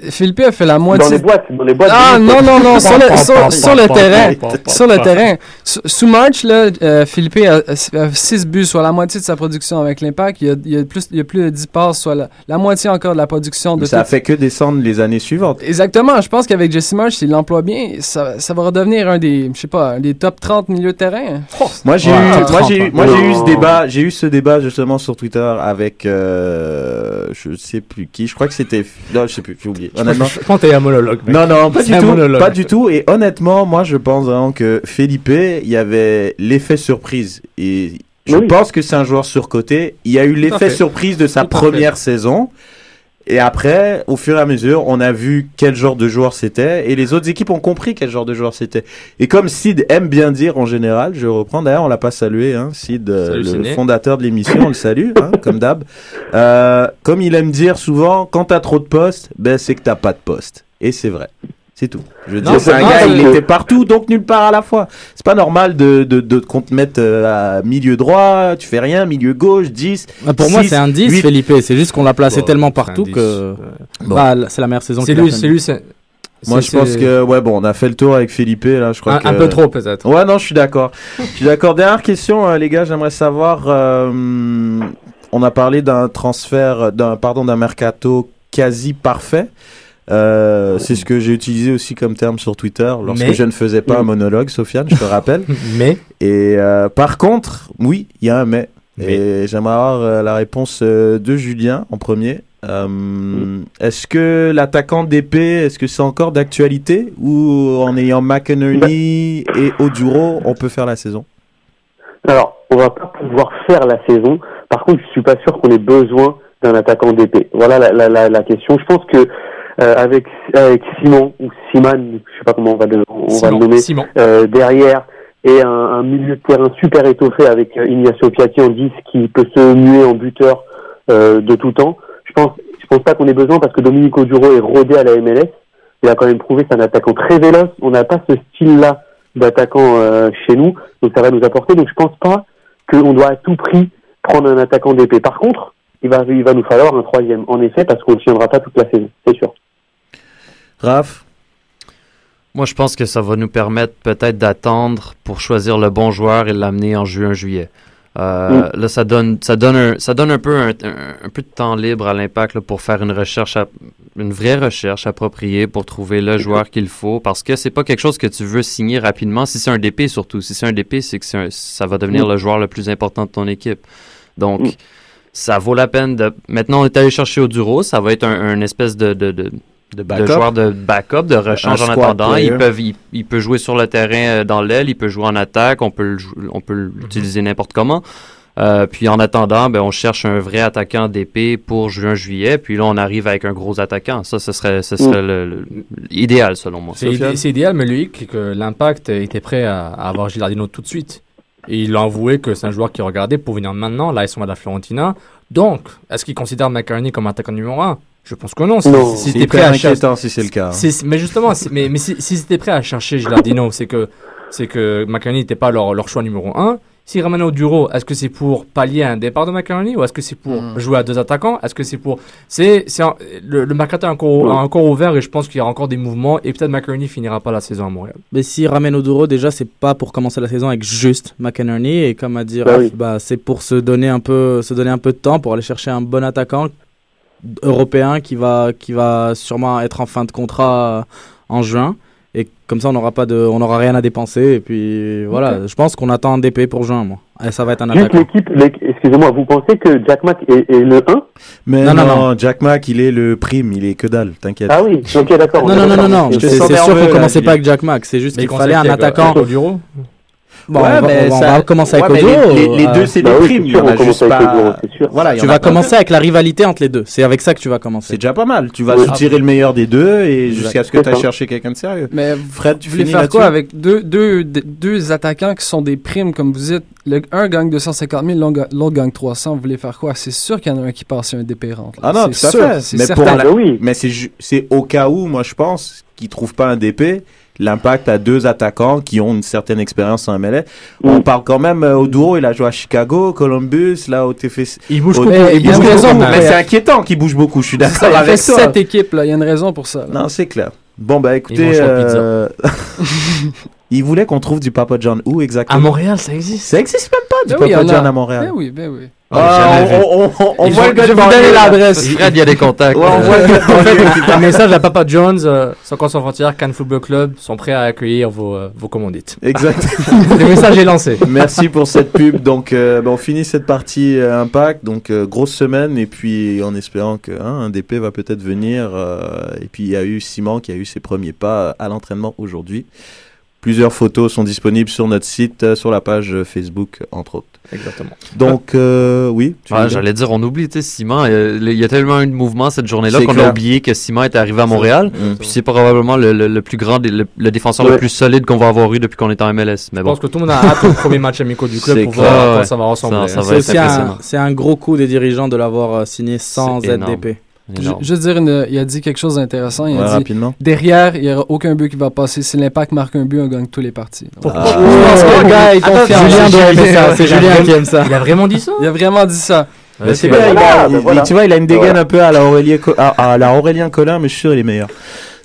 F: Philippe a fait la
I: Dans
F: moitié.
I: les boîtes, dans les boîtes.
F: Ah non, non, non, sur le, sur, sur le terrain. Sur le terrain. Sous- March, là, euh, Philippe a 6 buts, soit la moitié de sa production avec l'impact. Il y a, il y a plus, il y a plus de 10 passes, soit la, la moitié encore de la production de
B: Ça a
F: tout-
B: fait que descendre les années suivantes.
F: Exactement. Je pense qu'avec Jesse March, s'il l'emploie bien, ça, ça va redevenir un des, je sais pas, des top 30 milieux de terrain.
B: Moi j'ai
E: Ouais,
B: eu, moi
E: 30,
B: j'ai eu, moi j'ai eu ce débat, j'ai eu ce débat justement sur Twitter avec, euh, je sais plus qui, je crois que c'était, non je sais plus, oublié. Honnêtement.
E: Je pense que t'es un monologue. mec.
B: Non, non, pas
E: C'est
B: du
E: un
B: tout.
E: monologue.
B: Pas du tout. Et honnêtement, moi, je pense vraiment que Felipe, il y avait l'effet surprise. Et je
I: Oui.
B: pense que c'est un joueur surcoté. Il y a eu l'effet surprise de sa
E: Tout
B: première saison. Et après, au fur et à mesure, on a vu quel genre de joueur c'était. Et les autres équipes ont compris quel genre de joueur c'était. Et comme Sid aime bien dire en général, je reprends, d'ailleurs, on l'a pas salué, hein, Sid, euh,
E: Salut,
B: le fondateur de l'émission, on le salue, hein, comme d'hab. Euh, comme il aime dire souvent, quand t'as trop de postes, ben, c'est que t'as pas de poste. Et c'est vrai. C'est tout. Je veux
E: Non,
B: dire, c'est un
E: non,
B: gars, il était partout, donc nulle part à la fois. C'est pas normal de, de, de qu'on te mette euh, à milieu droit, tu fais rien, milieu gauche, 10.
H: Ah, Pour moi, c'est un 10,
B: huit.
H: Felipe. C'est juste qu'on l'a placé
E: Bon,
H: tellement partout
E: 10,
H: que
E: ouais.
B: Bon.
H: bah, c'est la meilleure saison
E: C'est lui, c'est lui, c'est.
B: Moi, je pense que, ouais, bon, on a fait le tour avec Felipe, là, je crois
E: Un,
B: que...
E: un peu trop, peut-être.
B: Ouais, non, je suis d'accord. Je suis d'accord. Dernière question, euh, les gars, j'aimerais savoir. euh, on a parlé d'un transfert, d'un pardon, d'un mercato quasi parfait. Euh, c'est ce que j'ai utilisé aussi comme terme sur Twitter lorsque
E: Mais-
B: je ne faisais pas un monologue, Sofiane, je te rappelle.
E: Mais.
B: Et euh, par contre, oui, il y a un mais.
E: Mais.
B: Et j'aimerais avoir euh, la réponse euh, de Julien en premier. Euh, Est-ce que l'attaquant d'épée, est-ce que c'est encore d'actualité ou en ayant McInerney et Oduro, on peut faire la saison?
I: Alors, on va pas pouvoir faire la saison. Par contre, je suis pas sûr qu'on ait besoin d'un attaquant d'épée. Voilà la, la, la, la question. Je pense que euh, avec avec Simon ou Siman, je sais pas comment on va le, on va le nommer,
E: Simon.
I: euh, derrière et un, un milieu de terrain super étoffé avec euh, Ignacio Piatti en 10 qui peut se muer en buteur euh, de tout temps. Je pense je pense pas qu'on ait besoin parce que Dominique Oduro est rodé à la MLS. Il a quand même prouvé que c'est un attaquant très véloce. On n'a pas ce style-là d'attaquant euh, chez nous, donc ça va nous apporter. Donc je pense pas qu'on doit à tout prix prendre un attaquant d'épée. Par contre, il va, il va nous falloir un troisième, en effet, parce qu'on ne tiendra pas toute la saison, c'est sûr.
B: Raph?
D: Moi, je pense que ça va nous permettre peut-être d'attendre pour choisir le bon joueur et l'amener en juin-juillet. Euh, Là, ça donne, ça donne un, ça donne un peu un, un- un peu de temps libre à l'impact pour faire une recherche, à- une vraie recherche appropriée pour trouver le joueur qu'il faut, parce que c'est pas quelque chose que tu veux signer rapidement. Si c'est un DP surtout, si c'est un DP, c'est que un- ça va devenir
I: Mm.
D: le joueur le plus important de ton équipe. Donc,
I: Mm.
D: ça vaut la peine de. Maintenant, on est allé chercher Oduro, ça va être un, un espèce de, de, de,
B: de
D: de
B: backup
D: joueurs de backup, de rechange en attendant.
B: player.
D: Ils peuvent, il, il peut jouer sur le terrain euh, dans l'aile, il peut jouer en attaque, on peut, on peut
B: Mhm.
D: l'utiliser n'importe comment. Euh, puis en attendant, ben, on cherche un vrai attaquant d'épée pour juin-juillet. Puis là, on arrive avec un gros attaquant. Ça, ce serait, ce serait le- le- idéal selon moi.
E: C'est idé- idéal, mais lui, que l'impact était prêt à, à avoir Gilardino tout de suite. Et il a avoué que c'est un joueur qui regardait pour venir maintenant. Là, ils sont à la Fiorentina. Donc, est-ce qu'il considère McCartney comme attaquant numéro 1 Je pense que non. Si,
I: Non.
E: si
B: C'est
E: t'es prêt à chercher.
B: si c'est le cas. hein.
E: Mais justement, mais, mais si, si c'était prêt à chercher Gilardino, c'est que, c'est que McCartney n'était pas leur, leur choix numéro 1. S'ils ramènent au Duro, est-ce que c'est pour pallier à un départ de McCartney ou est-ce que c'est pour
F: Mm.
E: jouer à deux attaquants? Est-ce que c'est pour. C'est, c'est un- le, le mercato est encore,
I: Ouais.
E: encore ouvert et je pense qu'il y aura encore des mouvements et peut-être McCartney finira pas la saison à Montréal.
H: Mais s'il ramène Oduro, déjà, c'est pas pour commencer la saison avec juste McInerney. Et comme a dit
I: Bah oui.
H: bah, c'est pour se donner, un peu, se donner un peu de temps pour aller chercher un bon attaquant européen qui va, qui va sûrement être en fin de contrat euh, en juin. Et comme ça, on n'aura pas de, on n'aura rien à dépenser. Et puis voilà, je pense qu'on attend un DP pour juin, moi. Et ça va être un attaquant.
I: l'équipe, l'équ- excusez-moi, vous pensez que Jack Mack est, est le 1
B: Mais
H: Non,
B: non,
H: non,
B: Jack Mack, il est le prime, il est que dalle, t'inquiète.
I: Ah oui, ok, d'accord.
H: Non, non, non, non, non. C'est sûr qu'on
B: là,
H: commençait pas avec Jack Mack. C'est juste qu'il fallait un attaquant. Bon,
B: Ouais,
H: on, va,
B: mais
H: on va-
B: ça-
H: on va commencer avec
B: ouais. Les, les- les
H: euh,
B: deux, c'est
I: Bah
B: des
I: oui,
B: primes.
I: c'est
B: Il y en a juste pas.
I: C'est.
B: Voilà,
H: Tu vas
B: pas.
H: commencer avec la rivalité entre les deux. C'est avec ça que tu vas
B: C'est
H: commencer.
B: déjà pas mal. Tu vas soutirer le meilleur des deux et jusqu'à ce que
I: C'est
B: tu ailles
I: ça.
B: chercher quelqu'un de sérieux.
F: Mais
B: Fred, tu finis
F: faire quoi avec deux, deux, deux, attaquants qui sont des primes, comme vous dites? Le, Un gagne 250 000, l'autre ga- l'autre gagne 300. Vous voulez faire quoi? C'est sûr qu'il y en a un qui passe sur un dépérante.
B: Ah non,
F: C'est
B: tout à
F: sûr,
B: fait.
F: C'est
B: Mais
I: Ah
B: la-
I: bah oui.
B: Mais c'est c'est au cas où, moi, je pense, qu'ils trouvent pas un DP l'impact à deux attaquants qui ont une certaine expérience en MLS. On parle quand même euh, au duo, il a joué à Chicago, Columbus, là au TFC.
H: Il bouge
B: au-
H: beaucoup.
F: Eh,
B: il
F: il a
B: mais c'est inquiétant qu'il bouge beaucoup, je suis d'accord
F: a
B: avec toi.
F: sept équipes, là. Il y a une raison pour ça. là.
B: Non, c'est clair. Bon, bah écoutez, euh, il voulait qu'on trouve du Papa John où exactement?
E: À Montréal, ça existe.
B: Ça existe même pas du
F: Ben oui,
B: Papa
F: a.
B: John à Montréal.
F: Ben oui, ben oui.
B: Ah, on, on- on- on
E: Ils
B: voit le gars
E: je
B: de
E: vais vous donner l'adresse.
D: Fred, il y a des contacts.
B: Ouais, on
D: euh,
B: voit le gars
E: En fait, un message à Papa Jones, euh, sans sans frontières, Cannes Football Club sont prêts à accueillir vos, euh, vos commandites.
B: Exact.
E: Le message est lancé.
B: Merci pour cette pub. Donc, euh, bah, on finit cette partie euh, Impact. Donc, euh, grosse semaine. Et puis, en espérant que hein, un DP va peut-être venir. euh, et puis, il y a eu Simon qui a eu ses premiers pas à l'entraînement aujourd'hui. Plusieurs photos sont disponibles sur notre site, euh, sur la page Facebook, entre autres.
E: Exactement.
B: Donc, euh, oui. dire
D: J'allais dire, on oublie, tu sais, Simon. euh, Il y a tellement eu de mouvement cette journée-là qu'on a oublié que Simon est arrivé à Montréal.
B: Mm.
D: Puis c'est probablement le, le- le plus grand, le, le défenseur
B: Ouais.
D: le plus solide qu'on va avoir eu depuis qu'on est en MLS. Mais
E: Je
D: bon.
E: pense que tout le monde a hâte au premier match amicaux du club
B: C'est
E: pour
B: clair.
E: voir
D: Ouais,
E: ça va ressembler.
H: C'est un, gros coup des dirigeants de l'avoir euh, signé sans
D: énorme. Énorme.
F: Juste dire, une- il a dit quelque chose d'intéressant. Il
B: Ouais,
F: a dit
B: rapidement.
F: derrière, il n'y aura aucun but qui va passer. Si l'impact marque un but, on gagne tous les parties. Donc,
B: Ah.
F: je pense que le gars est
E: Attends,
F: confiant.
H: Julien doit aimer ça. C'est
E: Il a
H: Julien
E: vraiment-
H: qui aime ça.
E: Il a vraiment dit ça?
F: Il a vraiment dit ça.
B: Bien, il a- il-
I: ben voilà.
B: tu vois, il a une dégaine
I: Voilà.
B: un peu à la Aurélien, à, à la Aurélien Collin, mais je suis sûr il est meilleur.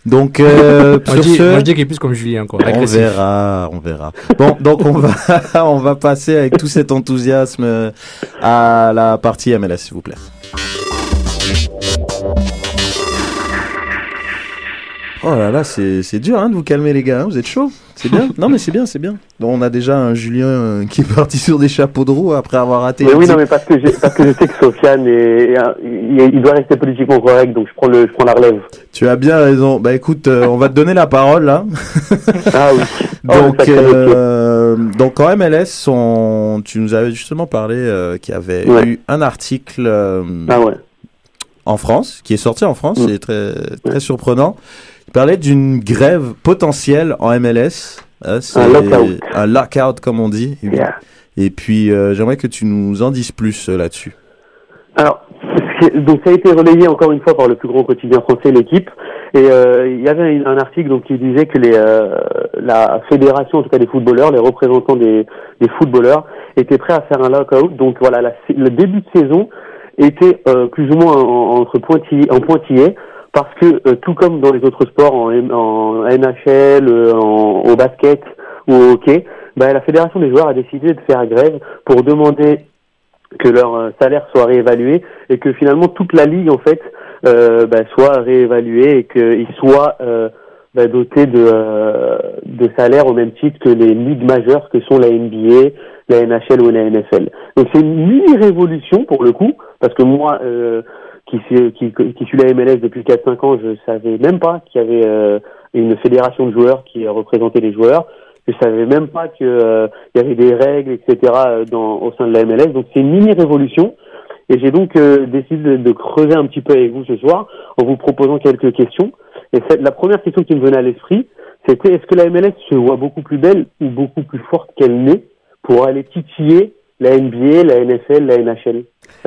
B: Donc, euh,
E: Moi, je dis,
B: ce,
E: moi, je dis qu'il est plus comme Julien, quoi.
B: on verra, on verra. Bon, donc on va, on va passer avec tout cet enthousiasme euh, à la partie MLS, s'il vous plaît. Oh là là, c'est c'est dur hein, de vous calmer les gars, hein, vous êtes chaud C'est bien Non mais c'est bien, c'est bien. Bon, on a déjà un Julien euh, qui est parti sur des chapeaux de roue après avoir raté.
I: Mais oui, non, mais parce que, j'ai- parce que je sais que Sofiane est, est un- il, il doit rester politiquement correct, donc je prends, le, je prends la relève.
B: Tu as bien raison. Bah écoute, euh, on va te donner la parole là.
I: Ah oui. Oh,
B: Donc, euh, donc en MLS, on, tu nous avais justement parlé euh, qu'il y avait
I: Ouais.
B: eu un article euh,
I: Ah ouais.
B: En France, qui est sorti en France,
I: Mm.
B: c'est très, très surprenant. Il parlait d'une grève potentielle en MLS. hein,
I: Un lockout.
B: Un lockout, comme on dit. Et,
I: Yeah.
B: et puis, euh, j'aimerais que tu nous en dises plus euh, là-dessus.
I: Alors, donc ça a été relayé encore une fois par le plus grand quotidien français, l'équipe. Et euh, il y avait un article donc qui disait que les, la fédération, en tout cas des footballeurs, les représentants des, des footballeurs, étaient prêts à faire un lockout. Donc voilà, la- le début de saison était euh, plus ou moins en, entre pointillés, en pointillés, parce que euh, tout comme dans les autres sports, en, en NHL, euh, en, au basket ou au hockey, bah, la fédération des joueurs a décidé de faire grève pour demander que leur euh, salaire soit réévalué et que finalement toute la ligue en fait euh, bah, soit réévaluée et qu'ils soient euh, bah, dotés de, de salaires au même titre que les ligues majeures que sont la NBA, la NHL ou la NFL. Donc c'est une mini révolution pour le coup parce que moi euh, qui, suis- qui, qui suis la MLS depuis 4-5 ans, je savais même pas qu'il y avait euh, une fédération de joueurs qui représentait les joueurs. Je savais même pas que euh, y avait des règles, etc. euh, Dans, au sein de la MLS. Donc c'est une mini révolution. Et j'ai donc euh, décidé de, de creuser un petit peu avec vous ce soir en vous proposant quelques questions. Et cette- la première question qui me venait à l'esprit, c'était est-ce que la MLS se voit beaucoup plus belle ou beaucoup plus forte qu'elle n'est pour aller titiller la NBA, la NFL, la NHL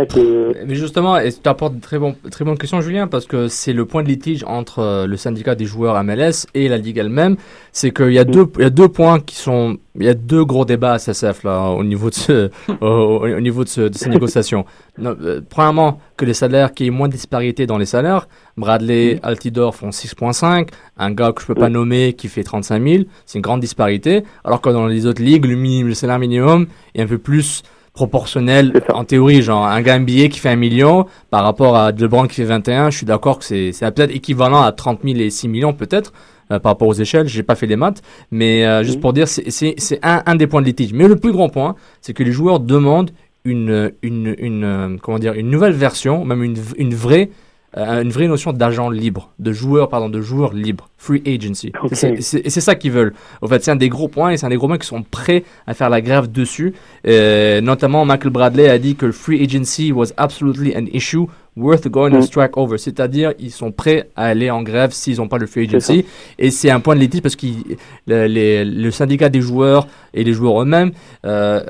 I: que...
E: Mais justement, tu apportes une très, bon, très bonne question, Julien, parce que c'est le point de litige entre euh, le syndicat des joueurs MLS et la Ligue elle-même. C'est qu'il y, a deux- il y a deux points qui sont. Il y a deux gros débats à SSF là, au niveau de, ce, au, au- au niveau de, ce- de ces négociations. Non, euh, premièrement, que les salaires, qu'il y ait moins de disparité dans les salaires. Bradley, Altidore font 6,5. Un gars que je peux pas nommer qui fait 35 000. C'est une grande disparité. Alors que dans les autres ligues, le, minimum, le salaire minimum est un peu plus proportionnel en théorie genre un gars NBA qui fait un million par rapport à LeBron qui fait 21 je suis d'accord que c'est c'est peut-être équivalent à 30 000 et 6 millions peut-être euh, par rapport aux échelles. J'ai pas fait les maths. Mais euh, juste pour dire c'est c'est c'est un, un des points de litige. Mais le plus grand point c'est que les joueurs demandent une une une euh, comment dire une nouvelle version même une une vraie une vraie notion d'agent libre, de joueur, pardon, de joueur libre, free agency. Et c'est ça qu'ils veulent. En fait, c'est un des gros points et c'est un des gros points qui sont prêts à faire la grève dessus. Euh, notamment, Michael Bradley a dit que le free agency was absolutely an issue worth going
I: Mm.
E: on strike over. C'est-à-dire, ils sont prêts à aller en grève s'ils n'ont pas le free agency. Et c'est un point de litige parce que le, les- le syndicat des joueurs et les joueurs eux-mêmes euh,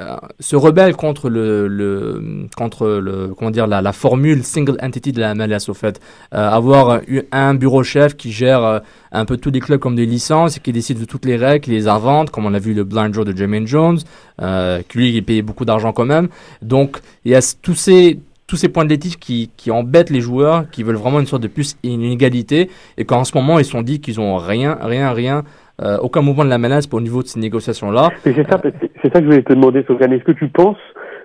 E: euh, se rebellent contre le, le contre le comment dire la, la formule single entity de la MLS au fait. Euh, avoir eu un bureau chef qui gère euh, un peu tous les clubs comme des licences et qui décide de toutes les règles, qui les invente, comme on a vu le Blind Joe de Jermaine Jones, qui lui il payait beaucoup d'argent quand même. Donc il y a tous ces tous ces points de litige qui, qui embêtent les joueurs, qui veulent vraiment une sorte de plus une inégalité, et qu'en ce moment ils se sont dit qu'ils ont rien, rien, rien, euh, aucun mouvement de la menace au niveau de ces négociations-là.
I: C'est ça, c'est c'est ça que je voulais te demander, Sofiane. Est-ce que tu penses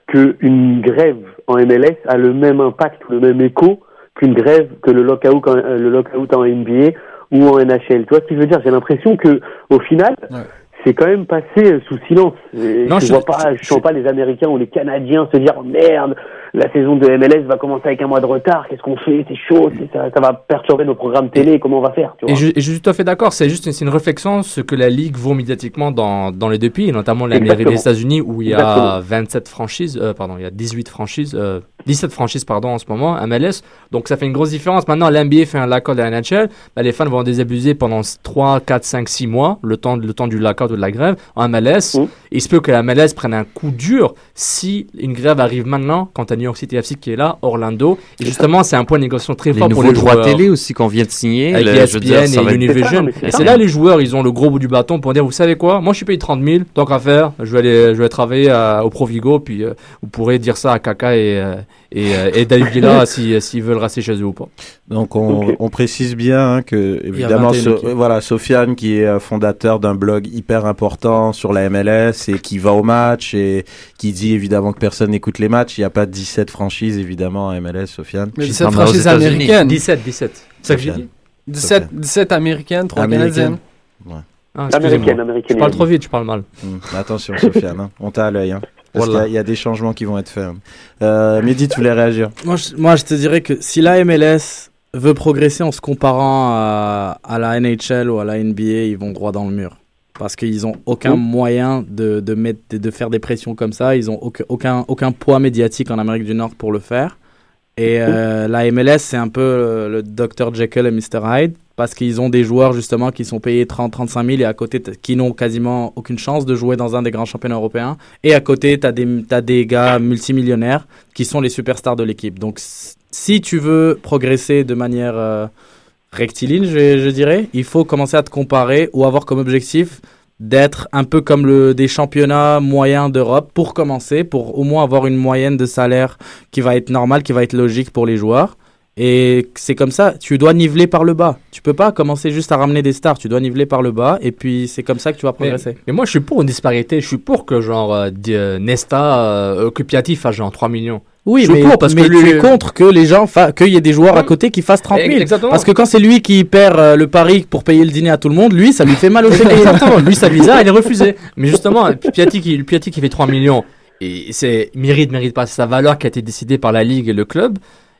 I: qu'une grève en MLS a le même impact ou le même écho qu'une grève que le lockout, en- euh, le lockout en NBA ou en NHL Tu vois ce que je veux dire? J'ai l'impression que au final,
F: Ouais.
I: C'est quand même passé euh, sous silence. Et
E: Non,
I: je,
E: je-
I: vois pas, je, pas les Américains ou les Canadiens se dire oh, merde, la saison de MLS va commencer avec un mois de retard. Qu'est-ce qu'on fait C'est chaud, ça, ça va perturber nos programmes télé. Comment on va faire tu
E: Et je, et je suis tout à fait d'accord, c'est juste c'est une réflexion ce que la Ligue vaut médiatiquement dans, dans les deux pays, notamment l'Amérique des États-Unis où il y a
I: Exactement.
E: 27 franchises, euh, pardon, il y a 18 franchises, euh, 17 franchises pardon en ce moment, MLS. Donc ça fait une grosse différence. Maintenant l'NBA fait un lockout de la NHL, bah, les fans vont désabuser pendant 3, 4, 5, 6 mois, le temps, le temps du lockout ou de la grève. En MLS,
I: Mm.
E: il se peut que la MLS prenne un coup dur si une grève arrive maintenant, quand à New York City FC qui est là, Orlando. Et justement, c'est un point de négociation très
D: Les
E: fort pour les
D: droits
E: joueurs
D: télé aussi qu'on vient de signer.
E: avec
D: le- dire,
E: ESPN
D: ça va
E: et Univision. Et c'est là les joueurs, ils ont le gros bout du bâton pour dire, vous savez quoi, moi je suis payé 30 000, tant qu'à faire, je vais aller, je vais travailler à- au Provigo, puis euh, vous pourrez dire ça à Kaka et, euh, et, euh, et David Villa si- s'ils veulent rester chez eux ou pas.
B: Donc on, précise bien hein, que évidemment
H: 21
B: So-
H: équipes.
B: voilà Sofiane qui est euh, fondateur d'un blog hyper important sur la MLS et qui va au match et qui dit évidemment que personne n'écoute les matchs. Il n'y a pas 17 franchises évidemment en MLS, Sofiane.
F: Mais
D: J'y
F: 17
D: parle aux
F: franchises américaines.
E: 17, 17. C'est ça que j'ai dit
F: 17, 17 américaines, 3
B: Américaine.
F: canadiennes.
E: ah, excusez-moi.
I: américaine, américaine.
E: Tu parles trop vite, tu parles mal.
B: Hum, Attention Sofiane, hein. on t'a à l'œil. Hein. Parce
E: Voilà.
B: qu'il y a- il y, a des changements qui vont être faits. hein. Euh, Mehdi, tu voulais réagir
H: Moi je, moi, je te dirais que si la MLS veut progresser en se comparant à, à la NHL ou à la NBA, ils vont droit dans le mur. Parce qu'ils ont aucun
I: Mhm.
H: moyen de, de, mettre, de, faire des pressions comme ça. Ils ont aucun, aucun, aucun poids médiatique en Amérique du Nord pour le faire. Et euh, la MLS, c'est un peu euh, le Dr. Jekyll et Mr. Hyde. Parce qu'ils ont des joueurs justement qui sont payés 30-35 000 et à côté qui n'ont quasiment aucune chance de jouer dans un des grands championnats européens. Et à côté, tu as des, t'as des gars multimillionnaires qui sont les superstars de l'équipe. Donc si tu veux progresser de manière euh, rectiligne, je, je dirais, il faut commencer à te comparer ou avoir comme objectif d'être un peu comme le, des championnats moyens d'Europe pour commencer, pour au moins avoir une moyenne de salaire qui va être normale, qui va être logique pour les joueurs. Et c'est comme ça, tu dois niveler par le bas. Tu peux pas commencer juste à ramener des stars, tu dois niveler par le bas et puis c'est comme ça que tu vas progresser.
E: mais moi je suis pour une disparité, je suis pour que genre euh, euh, Nesta, euh, que Piatti fasse genre 3 millions.
H: Oui,
E: Je suis
H: mais,
E: pour, parce
H: mais
E: que
H: tu
E: lui-
H: es contre que les gens, qu'il y ait des joueurs à côté qui fassent 30 000.
E: Exactement.
H: Parce que quand c'est lui qui perd euh, le pari pour payer le dîner à tout le monde, lui, ça lui fait mal au chéquier.
E: Exactement, lui sa visa elle est refusée. Mais justement, Piatti qui, Piatti qui fait 3 millions, et c'est mérite, mérite pas sa valeur qui a été décidée par la Ligue et le club.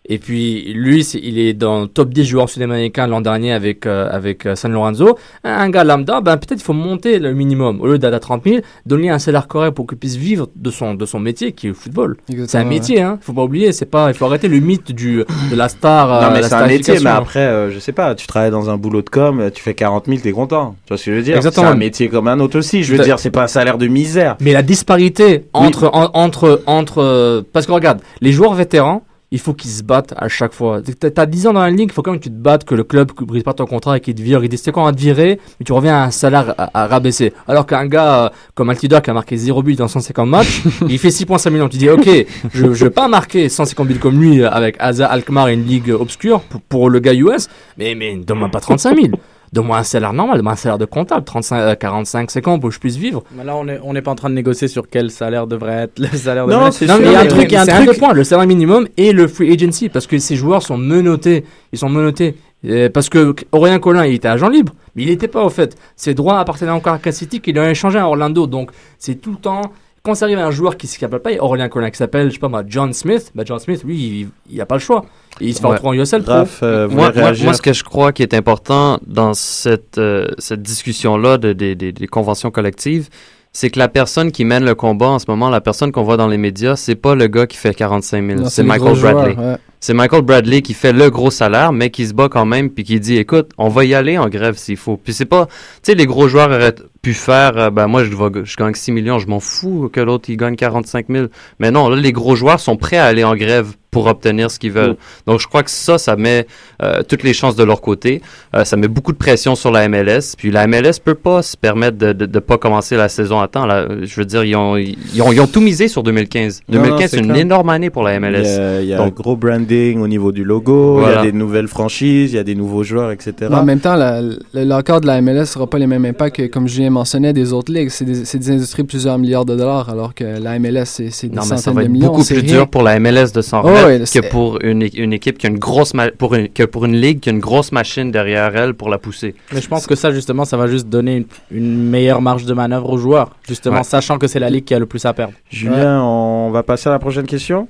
E: Et puis lui, il est dans le top 10 joueurs sud-américains l'an dernier avec, euh, avec euh, San Lorenzo. Un gars lambda, ben, peut-être il faut monter le minimum. Au lieu d'être à 30 000, donner un salaire correct pour qu'il puisse vivre de son, de son métier qui est le football. C'est un métier, hein. Faut pas oublier, c'est pas, il faut arrêter le mythe du, de la star.
B: Non,
E: euh,
B: mais
E: la
B: c'est un métier, mais après, euh, je sais pas, tu travailles dans un boulot de com, tu fais 40 000, t'es content. Tu vois ce que je veux dire? C'est un métier comme un autre aussi. Je veux dire, c'est pas un salaire de misère.
E: Mais la disparité entre, en- entre, entre, euh, parce que regarde, les joueurs vétérans, il faut qu'ils se battent à chaque fois. T'as- T'as 10 ans dans la ligue, il faut quand même que tu te battes, que le club ne brise pas ton contrat et qu'il te vire. Il quoi, on va te virer, mais tu reviens à un salaire à, à rabaisser. Alors qu'un gars euh, comme Altidor qui a marqué 0 but dans 150 matchs, il fait 6,5 millions. Tu dis, ok, je ne vais pas marquer 150 buts comme lui euh, avec Asa Alkmaar et une ligue obscure pour, pour le gars US, mais, mais donne-moi pas 35 000. Donne-moi un salaire normal, donne-moi un salaire de comptable, 35, euh, 45, 50 pour que je puisse vivre.
H: Mais là, on n'est on est pas en train de négocier sur quel salaire devrait être le salaire de
B: Non, c'est
H: Non,
B: sûr,
H: mais il y a un truc, il y a un
E: c'est
H: truc.
E: des points, le salaire minimum et le free agency, parce que ces joueurs sont menottés. Ils sont menottés. Euh, parce que Aurélien Collin, il était agent libre, mais il n'était pas au fait. Ses droits appartenaient encore à Kansas City, qu'il a échangé à Orlando. Donc, c'est tout le temps. Quand ça arrive à un joueur qui ne s'appelle pas Aurélien Collin, qui s'appelle, je sais pas moi, John Smith, bah John Smith, lui, il n'a pas le choix. Et il se fait
D: Ouais.
E: retrouver en USL Pro.
B: Raph, euh,
D: moi, moi, ce que je crois qui est important dans cette, euh, cette discussion-là de, des- des- des conventions collectives, c'est que la personne qui mène le combat en ce moment, la personne qu'on voit dans les médias, c'est pas le gars qui fait 45 000,
F: Non,
D: c'est Michael
F: joueurs,
D: Bradley.
F: ouais.
D: C'est Michael Bradley qui fait le gros salaire, mais qui se bat quand même, puis qui dit, écoute, on va y aller en grève s'il faut. Puis c'est pas, tu sais, les gros joueurs auraient pu faire, euh, ben moi je, vais- je gagne 6 millions, je m'en fous que l'autre il gagne 45 000. Mais non, là les gros joueurs sont prêts à aller en grève pour obtenir ce qu'ils veulent. Donc je crois que ça, ça met euh, toutes les chances de leur côté. Euh, ça met beaucoup de pression sur la MLS. Puis la MLS peut pas se permettre de, de pas commencer la saison à temps. Là, je veux dire, ils ont, ils ont, ils ont tout misé sur 2015.
B: Non, non,
D: 2015,
B: c'est
D: une
B: clair.
D: énorme année pour la
B: Il y
D: MLS.
B: a, il y a un gros branding au niveau du logo, il y a des nouvelles franchises, il y a des nouveaux joueurs, etc.
F: Mais en même temps, la- le l'accord de la MLS n'aura pas les mêmes impacts que, comme Julien mentionnait, des autres ligues. C'est des, industries de plusieurs milliards de dollars, alors que la MLS, c'est des
D: Non, mais ça
F: centaines
D: va
F: de
D: être
F: millions.
D: beaucoup
F: c'est
D: plus
F: rien.
D: dur pour la MLS de s'en
F: Oh, ouais,
D: que
F: c'est-
D: pour une, une équipe qui a une grosse ma- pour une, que pour une ligue qui a une grosse machine derrière elle pour la pousser.
H: Mais je pense que ça, justement, ça va juste donner une, une meilleure marge de manœuvre aux joueurs. Justement,
D: Ouais.
H: sachant que c'est la ligue qui a le plus à perdre.
B: Julien, on va passer à la prochaine question.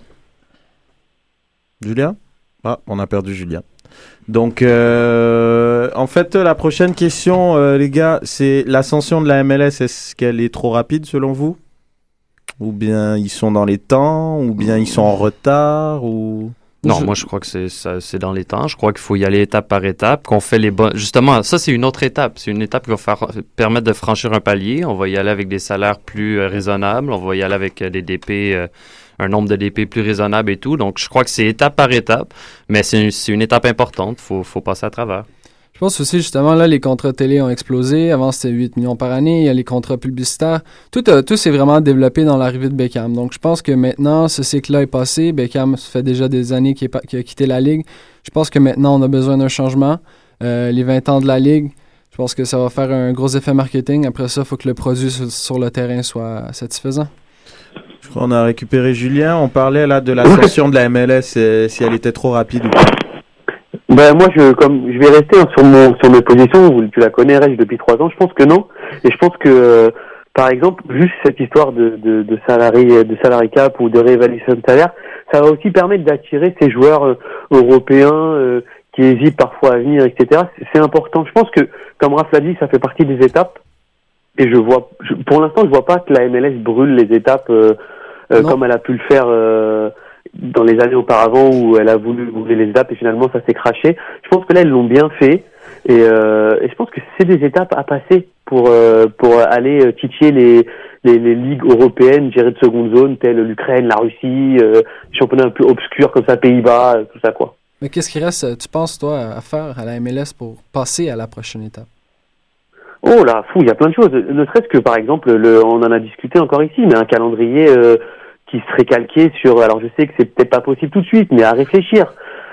B: Julien? Ah, on a perdu Julien. Donc, euh, en fait, la prochaine question, euh, les gars, c'est l'ascension de la MLS. Est-ce qu'elle est trop rapide selon vous? Ou bien ils sont dans les temps Ou bien ils sont en retard Ou
D: Non,
F: Je-
D: moi je crois que c'est dans les temps. Je crois qu'il faut y aller étape par étape, qu'on fait les bonnes. Justement, ça c'est une autre étape. C'est une étape qui va faire permettre de franchir un palier. On va y aller avec des salaires plus euh, raisonnables. On va y aller avec euh, des DP, euh, un nombre de DP plus raisonnable et tout. Donc je crois que c'est étape par étape, mais c'est une, une étape importante. Faut faut passer à travers.
F: Je pense aussi, justement, là, les contrats télé ont explosé. Avant, c'était 8 millions par année. Il y a les contrats publicitaires. Tout, a- tout s'est vraiment développé dans l'arrivée de Beckham. Donc, je pense que maintenant, ce cycle-là est passé. Beckham, ça fait déjà des années qu'il a quitté la Ligue. Je pense que maintenant, on a besoin d'un changement. Euh, les 20 ans de la Ligue, je pense que ça va faire un gros effet marketing. Après ça, il faut que le produit sur le terrain soit satisfaisant.
B: Je crois qu'on a récupéré Julien. On parlait là de l'ascension de la MLS, euh, si elle était trop rapide ou pas.
I: Ben moi je comme je vais rester sur mon sur mes positions. Tu la connais Reg, depuis trois ans. Je pense que non. Et je pense que euh, par exemple juste cette histoire de de, de salarié de salary cap ou de réévaluation de salaire, ça va aussi permettre d'attirer ces joueurs euh, européens euh, qui hésitent parfois à venir, etc. C'est- C'est important. Je pense que comme Raph l'a dit, ça fait partie des étapes. Et je vois, je- pour l'instant, je vois pas que la MLS brûle les étapes euh, euh, comme elle a pu le faire euh, dans les années auparavant où elle a voulu brûler les étapes et finalement ça s'est craché. Je pense que là, ils l'ont bien fait et, euh, et je pense que c'est des étapes à passer pour euh, pour aller euh, titiller les, les les ligues européennes gérées de seconde zone telles l'Ukraine, la Russie, euh, championnats un peu obscurs comme ça, Pays-Bas, tout ça quoi.
F: Mais qu'est-ce qui reste, tu penses, toi, à faire à la MLS pour passer à la prochaine étape?
I: Oh là, fou, il y a plein de choses. Ne serait-ce que par exemple, le, on en a discuté encore ici, mais un calendrier euh, qui serait calqué sur. Alors je sais que c'est peut-être pas possible tout de suite, mais à réfléchir.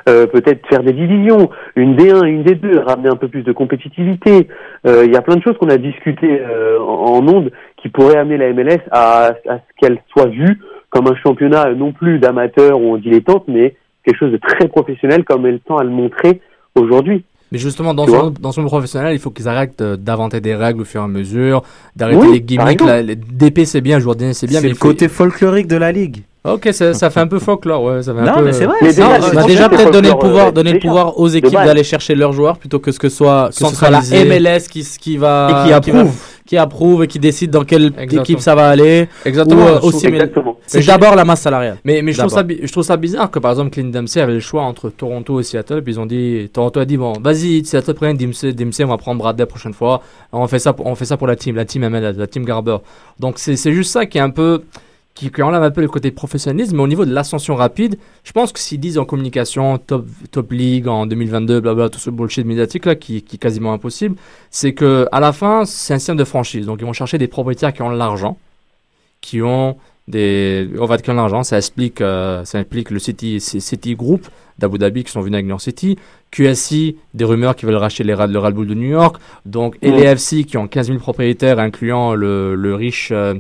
I: Euh, peut-être faire des divisions, une D1, une D2, ramener un peu plus de compétitivité. Euh, Il y a plein de choses qu'on a discutées en, en ondes qui pourraient amener la MLS à, ce qu'elle soit vue comme un championnat non plus d'amateurs ou en dilettante, mais quelque chose de très professionnel comme elle tend à le montrer aujourd'hui.
E: Mais justement, dans son, dans son professionnel, il faut qu'ils arrêtent euh, d'inventer des règles au fur et à mesure, d'arrêter
I: Oui,
E: les gimmicks. les DP, c'est bien, joueur c'est bien,
B: C'est
E: mais
B: le
E: faut-
B: côté folklorique de la ligue.
E: Ok, ça, ça fait un peu folklore, ouais. Ça fait un
B: Non,
E: peu...
B: mais c'est vrai.
I: Mais
B: c'est-
I: déjà,
H: Non, on déjà peut-être le pouvoir,
I: euh,
H: donner le
I: déjà.
H: pouvoir aux équipes d'aller chercher leurs joueurs plutôt que ce que soit, que ce soit la. MLS qui, qui va
E: Et qui
H: va-
E: approuve.
H: Qui approuve et qui décide dans quelle
E: Exactement.
H: équipe ça va aller.
E: Exactement.
H: Ou, euh, aussi, mais-
I: Exactement.
H: C'est d'abord la masse salariale.
E: Mais, mais je, trouve ça,
H: D'abord.
E: bi- je trouve ça bizarre que par exemple Clint Dempsey avait le choix entre Toronto et Seattle. Puis ils ont dit, Toronto a dit bon, vas-y, Seattle prenne Dempsey, Dempsey, on va prendre Bradley la prochaine fois. On fait ça, pour- on fait ça pour la team, la team MLS, la team Garber. Donc c'est juste ça qui est un peu, qui, qui enlève un peu le côté professionnalisme. Mais au niveau de l'ascension rapide, je pense que s'ils disent en communication top, top league en 2022, blabla, tout ce bullshit médiatique là qui, qui est quasiment impossible, c'est que à la fin c'est un système de franchise. Donc ils vont chercher des propriétaires qui ont de l'argent, qui ont des on va dire l'argent ça explique euh, ça implique le City City Group d'Abu Dhabi qui sont venus avec New York City QSI des rumeurs qui veulent racheter les, le Red Bull de New York donc et les FC qui ont 15 000 propriétaires incluant le, le riche euh,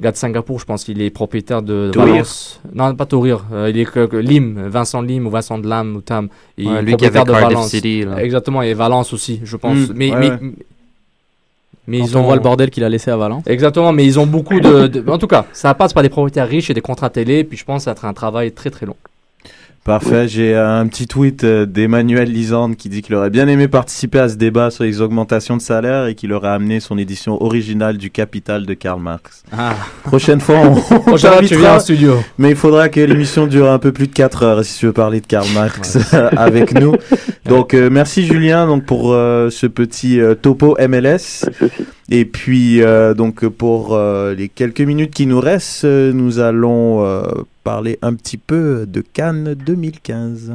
E: gars de Singapour je pense qu'il est propriétaire de
B: Tourir.
E: Valence non pas Tourir euh, il est que, que Lim Vincent Lim ou Vincent de Lam ou Tam il
D: Ouais,
E: est
D: lui qui avait
E: propriétaire de
D: Cardiff
E: Valence
D: City. là.
E: exactement et Valence aussi je pense
B: Mm,
E: mais,
B: ouais,
E: mais,
B: ouais.
E: mais
H: Quand
E: ils
H: on
E: ont
H: voit le bordel qu'il a laissé à Valence.
E: Exactement, mais ils ont beaucoup de, de- En tout cas, ça passe par des propriétaires riches et des contrats télé, puis je pense que ça va être un travail très très long.
B: Parfait, j'ai un petit tweet euh, d'Emmanuel Lisande qui dit qu'il aurait bien aimé participer à ce débat sur les augmentations de salaire et qu'il aurait amené son édition originale du Capital de Karl Marx.
H: Ah.
B: Prochaine fois, on, on
E: Prochaine fois, tu
B: t'invitera,
E: viens en studio.
B: mais il faudra que l'émission dure un peu plus de 4 heures si tu veux parler de Karl Marx avec nous. Donc euh, merci Julien donc pour euh, ce petit euh, topo MLS. Et puis euh, donc pour euh, les quelques minutes qui nous restent, euh, nous allons parler un petit peu de Cannes 2015.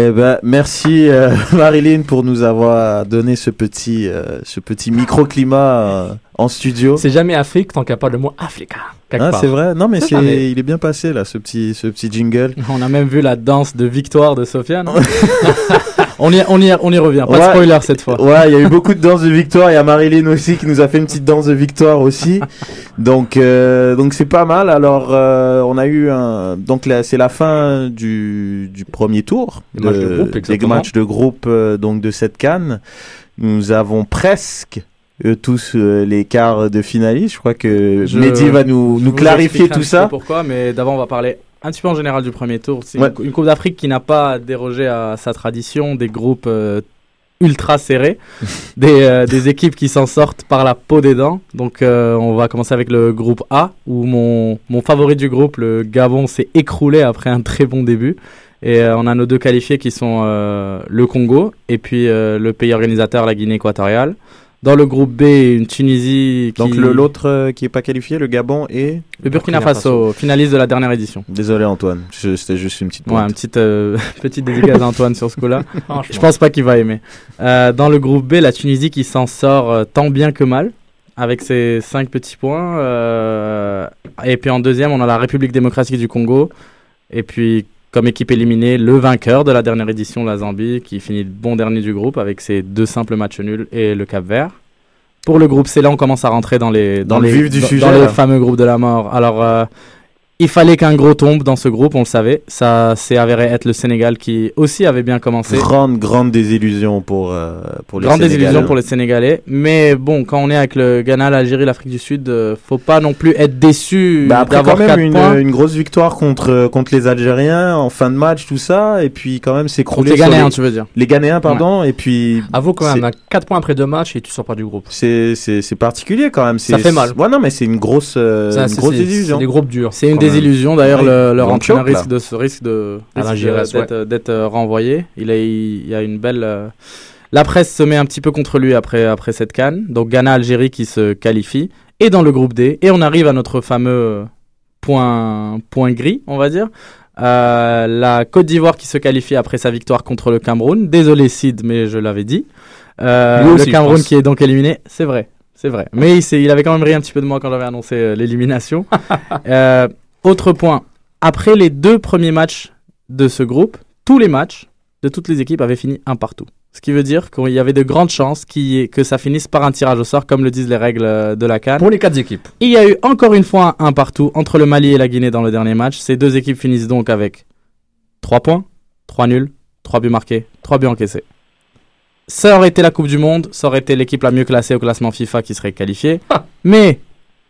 B: Eh ben, merci euh, Marilyn pour nous avoir donné ce petit, euh, ce petit microclimat euh, en studio.
E: C'est jamais Afrique tant qu'il n'y a pas le mot Africa.
B: Ah, c'est vrai. Non, mais il est bien passé là, ce petit, ce petit jingle.
H: On a même vu la danse de victoire de Sofiane. on, y, on, y, on y revient, pas de
B: Ouais.
H: spoiler cette fois.
B: Ouais, il y a eu beaucoup de danses de victoire. Il y a Marilyn aussi qui nous a fait une petite danse de victoire aussi. Donc, euh, donc c'est pas mal. Alors, euh, on a eu un. Donc là, c'est la fin du, du premier tour.
E: Des matchs de groupe,
B: des
E: exactement.
B: matchs de groupe euh, donc de cette canne. Nous avons presque euh, tous euh, les quarts de finalistes. Je crois que
H: Je-
B: Mehdi va nous, nous clarifier tout ça.
H: Pourquoi Mais d'abord, on va parler un petit peu en général du premier tour. C'est
B: Ouais.
H: une, Coupe d'Afrique qui n'a pas dérogé à sa tradition, des groupes euh, ultra serrés, des, euh, des équipes qui s'en sortent par la peau des dents. Donc, euh, on va commencer avec le groupe A, où mon, mon favori du groupe, le Gabon, s'est écroulé après un très bon début. Et on a nos deux qualifiés qui sont le Congo et puis le pays organisateur, la Guinée équatoriale. Dans le groupe B, une Tunisie qui...
B: Donc le- l'autre euh, qui est pas qualifié, le Gabon et
H: Le Burkina Faso, finaliste de la dernière édition.
B: Désolé Antoine, c'était juste une petite
H: Ouais,
B: pointe.
H: une petite, euh, petite dédicace à Antoine sur ce coup-là. Je pense pas qu'il va aimer. Euh, dans le groupe B, la Tunisie qui s'en sort euh, tant bien que mal, avec ses 5 petits points. euh, et puis en deuxième, on a la République démocratique du Congo. Et puis, comme équipe éliminée, le vainqueur de la dernière édition, la Zambie, qui finit bon dernier du groupe avec ses deux simples matchs nuls et le Cap Vert. Pour le groupe C, là, on commence à rentrer dans les,
B: Dans le
H: les,
B: vif du
H: dans-
B: sujet,
H: dans les
B: là.
H: fameux groupes de la mort. Alors, euh, il fallait qu'un gros tombe dans ce groupe, on le savait. Ça s'est avéré être le Sénégal qui aussi avait bien commencé.
B: Grande, grande désillusion pour, euh, pour les
H: Grande
B: Sénégalais.
H: désillusion pour les Sénégalais. Mais bon, quand on est avec le Ghana, l'Algérie, l'Afrique du Sud, euh, faut pas non plus être déçu
B: Bah après
H: d'avoir
B: quand même
H: 4
B: une,
H: points.
B: une grosse victoire contre contre les Algériens en fin de match tout ça et puis quand même
H: Contre
B: s'écrouler
H: les Ghanéens,
B: les,
H: tu veux dire.
B: les Ghanéens pardon et puis
E: Avoue quand
B: C'est-
E: même, on a 4 points après deux matchs et tu sors pas du groupe.
B: c'est c'est c'est particulier quand même
E: Ça
B: c'est-
E: fait mal.
B: ouais non mais c'est une grosse euh,
E: Ça,
B: une
E: c'est-
B: grosse
E: c'est-
B: désillusion
E: C'est des groupes durs.
H: C'est une. Désillusion. D'ailleurs, le, le
B: Ils ont
H: entraîneur risque de, risque de, d'être euh, renvoyé. Il a, il y a une belle. euh, La presse se met un petit peu contre lui après, après cette canne. Donc Ghana, Algérie qui se qualifie. Et dans le groupe D. Et on arrive à notre fameux point, point gris, on va dire. Euh, la Côte d'Ivoire qui se qualifie après sa victoire contre le Cameroun. Désolé Sid, mais je l'avais dit. Euh,
E: aussi,
H: le Cameroun qui est donc éliminé, c'est vrai. C'est vrai. Mais il, avait quand même ri un petit peu de moi quand j'avais annoncé euh, l'élimination. Autre point. Après les deux premiers matchs de ce groupe, tous les matchs de toutes les équipes avaient fini un partout. Ce qui veut dire qu'il y avait de grandes chances que ça finisse par un tirage au sort, comme le disent les règles euh, de la CAN.
E: Pour les 4 équipes.
H: Il y a eu encore une fois un partout entre le Mali et la Guinée dans le dernier match. Ces deux équipes finissent donc avec 3 points, 3 nuls, 3 buts marqués, 3 buts encaissés. Ça aurait été la Coupe du Monde, ça aurait été l'équipe la mieux classée au classement FIFA qui serait qualifiée. Mais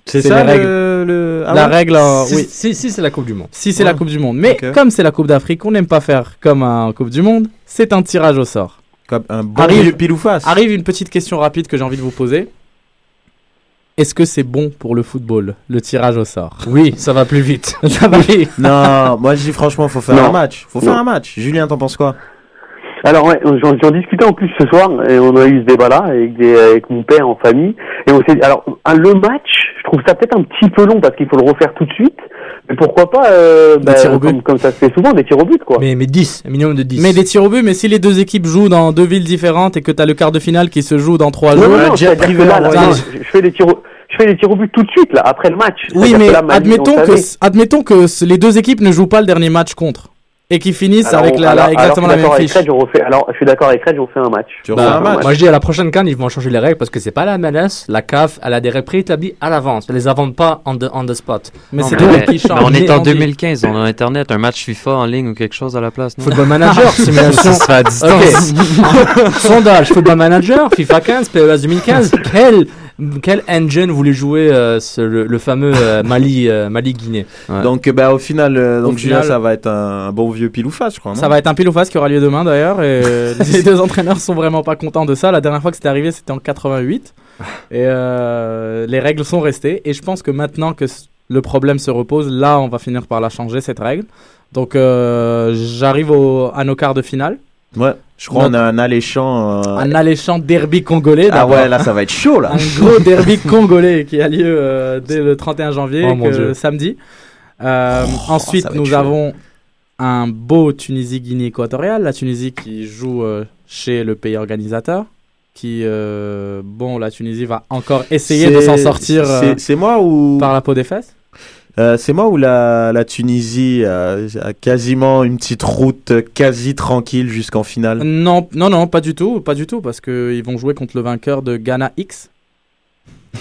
B: c'est ça le, le- ah
H: la
B: ouais
H: règle,
E: Si,
H: oui,
E: si, si, c'est la Coupe du Monde.
H: si c'est
B: Ouais.
H: la Coupe du Monde. Mais comme c'est la Coupe d'Afrique, on n'aime pas faire comme en Coupe du Monde, c'est un tirage au sort.
B: comme un bon
H: Arrive-
B: pile ou face
H: Arrive une petite question rapide que j'ai envie de vous poser. Est-ce que c'est bon pour le football, le tirage au sort?
E: Oui, ça va plus vite.
H: Ça va vite.
B: non moi je dis franchement faut faire
I: Non.
B: un match faut
I: Non.
B: faire un match Julien t'en penses quoi?
I: Alors ouais, j'en j'en discutais en plus ce soir et on a eu ce débat-là avec, des- avec mon père en famille et on s'est alors un- le match, je trouve ça peut-être un petit peu long parce qu'il faut le refaire tout de suite. Mais pourquoi pas euh, bah,
H: tirs au but.
I: comme, comme ça se fait souvent des tirs au but quoi.
E: Mais, mais 10, un minimum de 10.
H: Mais des tirs au but, mais si les deux équipes jouent dans deux villes différentes et que tu as le quart de finale qui se joue dans trois jours.
I: je fais les tirs au, je fais les tirs au but tout de suite là après le match.
H: Oui, mais
I: que là, Mali,
H: admettons
I: on
H: que, admettons que les deux équipes ne jouent pas le dernier match contre. Et qui finissent
I: Alors,
H: avec la,
I: alors-
H: la- exactement
I: alors,
H: la
I: je suis
H: même
I: d'accord avec
H: fiche.
I: Fred, je refais- alors, je suis d'accord avec Fred, je refais un match.
B: Tu
E: Bah,
B: refais un match
E: Moi, je dis à la prochaine canne, ils vont changer les règles parce que c'est pas la MLS. La CAF, elle a des règles préétablies à l'avance. Elle les invente pas on the, on the spot.
H: Mais c'est
E: Mais-
H: qui
D: mais
H: change.
D: on est en
H: on dit.
D: 2015, on a Internet, un match FIFA en ligne ou quelque chose à la place. non?
E: Football Manager, simulation.
D: Ça à distance.
E: Sondage, Football Manager, FIFA 15, PES 2015. Quel, quel engine voulez jouer euh, ce- le, le fameux euh, Mali, euh, Mali-Guinée
D: Ouais.
B: Donc, bah, au final, euh, donc,
H: Au
B: Julien,
H: final-
B: ça va être un, bon vieux pile ou face, je crois. non?
H: Ça va être un pile ou face qui aura lieu demain d'ailleurs. Et les deux entraîneurs sont vraiment pas contents de ça. La dernière fois que c'était arrivé, c'était en 88. Et euh, les règles sont restées. Et je pense que maintenant que le problème se repose, là, on va finir par la changer, cette règle. Donc, euh, j'arrive à nos quarts de finale.
B: Ouais, je crois qu'on a un alléchant. euh,
H: Un alléchant derby congolais.
B: Ah ouais, là, ça va être chaud, là.
H: un gros derby congolais qui a lieu euh, dès le 31 janvier,
E: Oh, mon
H: que-
E: Dieu.
H: samedi. Euh, ensuite,
B: va être
H: nous
B: chaud.
H: avons un beau Tunisie-Guinée équatoriale. La Tunisie qui joue euh, chez le pays organisateur. Qui, euh, bon, la Tunisie va encore essayer de s'en sortir euh,
B: C'est moi ou.
H: par la peau des fesses.
B: Euh, c'est moi ou la, la Tunisie a, a quasiment une petite route quasi tranquille jusqu'en finale
H: Non, non, non, pas du tout, pas du tout, parce qu'ils vont jouer contre le vainqueur de Ghana X.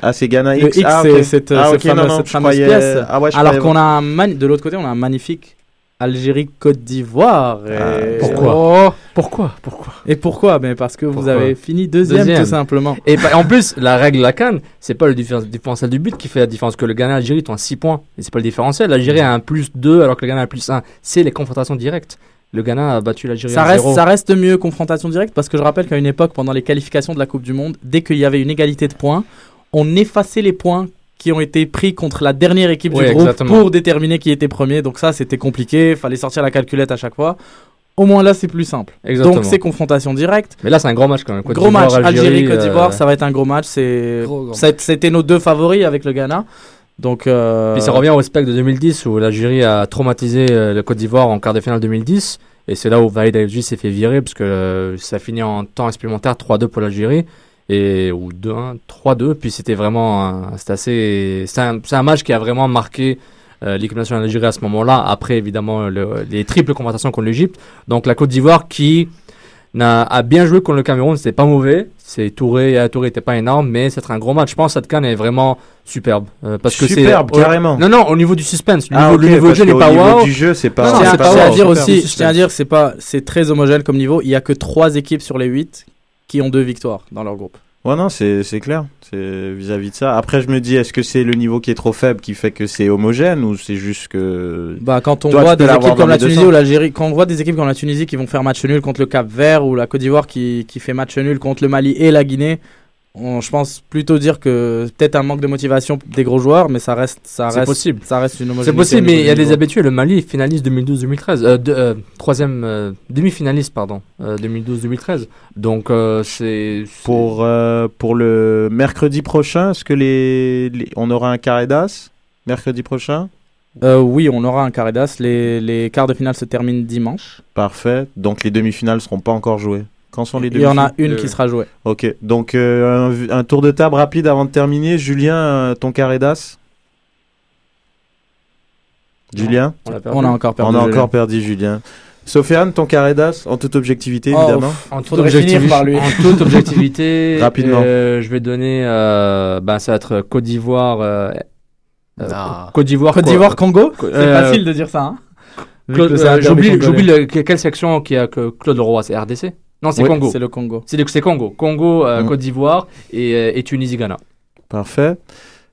B: Ah, c'est Ghana
H: Le
B: X.
H: X,
B: ah,
H: c'est cette,
B: Ah,
H: cette
B: ok, non,
H: fameuse,
B: non,
H: cette fameuse
B: croyais-
H: pièce.
B: Ah ouais,
H: Alors qu'on a un de l'autre côté, on a un magnifique Algérie-Côte d'Ivoire. Et...
B: Ah,
E: pourquoi
H: Oh.
E: Pourquoi Pourquoi
H: Et pourquoi ben Parce que vous avez fini deuxième,
E: Deuxième.
H: tout simplement.
E: Et en plus, la règle de la canne, c'est pas le diffé- différentiel du but qui fait la différence. Que le Ghana et l'Algérie ont 6 points. Et c'est pas le différentiel. L'Algérie a un plus 2 alors que le Ghana a un plus 1. C'est les confrontations directes. Le Ghana a battu l'Algérie
H: Ça
E: en
H: reste,
E: 0.
H: ça reste mieux confrontation directe parce que je rappelle qu'à une époque, pendant les qualifications de la Coupe du Monde, dès qu'il y avait une égalité de points, on effaçait les points qui ont été pris contre la dernière équipe
E: Oui,
H: du groupe
E: exactement.
H: pour déterminer qui était premier. Donc ça, c'était compliqué. Fallait sortir la calculette à chaque fois. Au moins là, c'est plus simple.
E: Exactement.
H: Donc c'est confrontation directe.
E: Mais là, c'est un grand match quand même. Côte
H: gros match, Algérie, Côte
E: euh,
H: d'Ivoire, ça va être un gros match. C'est,
F: Gros, gros
H: c'était nos deux favoris avec le Ghana. Donc, euh,
E: Puis ça revient au spec de 2010 où l'Algérie a traumatisé euh, le Côte d'Ivoire en quart de finale 2010. Et c'est là où Valid Algi s'est fait virer parce que euh, ça finit en temps supplémentaire 3-2 pour l'Algérie. Et, ou 2-1, 3-2. Puis c'était vraiment. C'était assez. C'est un, c'est un match qui a vraiment marqué euh, l'équipe nationale d'Algérie à ce moment-là. Après, évidemment, le- les triples confrontations contre l'Égypte. Donc la Côte d'Ivoire qui a bien joué contre le Cameroun, c'était pas mauvais. C'est Touré, euh, Touré était pas énorme, mais c'est un gros match. Je pense que cette canne est vraiment superbe. euh, parce que c'est-
B: Superbe, carrément.
E: Non, non, au niveau du suspense. Le
B: Ah,
E: niveau, le niveau jeu pas wow.
B: du jeu, c'est pas.
H: je
E: Non,
H: tiens,
E: c'est
H: je
E: pas
H: tiens à dire
E: super,
H: aussi, je tiens à dire que c'est pas, c'est très homogène comme niveau. Il y a que trois équipes sur les 8 qui ont deux victoires dans leur groupe.
B: Ouais, non, c'est clair. C'est vis-à-vis de ça. Après, je me dis, est-ce que c'est le niveau qui est trop faible qui fait que c'est homogène ou c'est juste que.
H: Bah, quand on
B: Toi,
H: voit des équipes comme la Tunisie ou l'Algérie, quand on voit des équipes comme la Tunisie qui vont faire match nul contre le Cap Vert ou la Côte d'Ivoire qui, qui fait match nul contre le Mali et la Guinée, on- je pense plutôt dire que peut-être un manque de motivation des gros joueurs, mais ça reste, ça
E: C'est
H: reste,
E: possible.
H: ça reste une
E: C'est possible, mais il y a des habitués. Le Mali finaliste 2012-2013. Euh, de- euh, troisième euh, demi-finaliste, pardon. euh, 2012-2013. Donc, euh, c'est. c'est-
B: Pour, euh, pour le mercredi prochain, est-ce que les, les- on aura un carré d'as mercredi prochain?
H: Euh, oui, on aura un carré d'as. Les, les quarts de finale se terminent dimanche.
B: Parfait. Donc les demi-finales seront pas encore jouées. Quand sont les
H: Il y en a une
E: Euh,
H: qui sera jouée.
B: Ok. Donc euh, un, un tour de table rapide avant de terminer. Julien, euh, ton carré d'as Julien
E: On a perdu.
H: On a encore perdu.
B: On a
H: Julien.
B: encore perdu Julien. Sofiane, ton carré d'as, en toute objectivité,
H: Oh,
B: évidemment.
E: En toute, objectivité-
H: par lui.
E: en toute objectivité,
B: Rapidement.
E: euh, je vais donner. Euh, ben, ça va être Côte d'Ivoire. euh, euh. Côte d'Ivoire.
H: Côte d'Ivoire, Congo.
E: Co-
H: C'est
E: euh,
H: facile de dire ça. Hein
E: euh, J'oublie, quelle section qui a que Claude Leroy, c'est RDC Non, c'est
B: Oui,
E: Congo.
H: C'est le Congo.
E: C'est c'est Congo. Congo, euh,
B: Mm.
E: Côte d'Ivoire et, euh, et Tunisie, Ghana.
B: Parfait.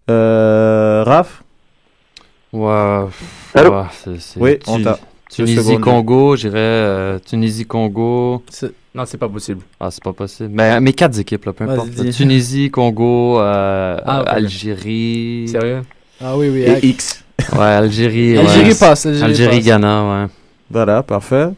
B: Euh, Raph
D: Ouais.
I: Allô
D: c'est-
B: Oui,
D: Tu-
B: on t'a. Deux
D: Tunisie,
B: secondes.
D: Congo, j'irais euh, Tunisie, Congo.
E: Non, c'est pas possible.
D: Ah, c'est pas possible. Mais mes quatre équipes, là, peu importe.
H: dis.
D: Tunisie, Congo, euh,
E: Ah.
D: Algérie.
E: Sérieux?
F: Ah oui, oui.
B: Et X.
D: Ouais, Algérie.
F: Algérie
D: ouais.
F: passe. Algérie,
D: Algérie,
F: passe.
D: Ghana, ouais.
B: Voilà, parfait.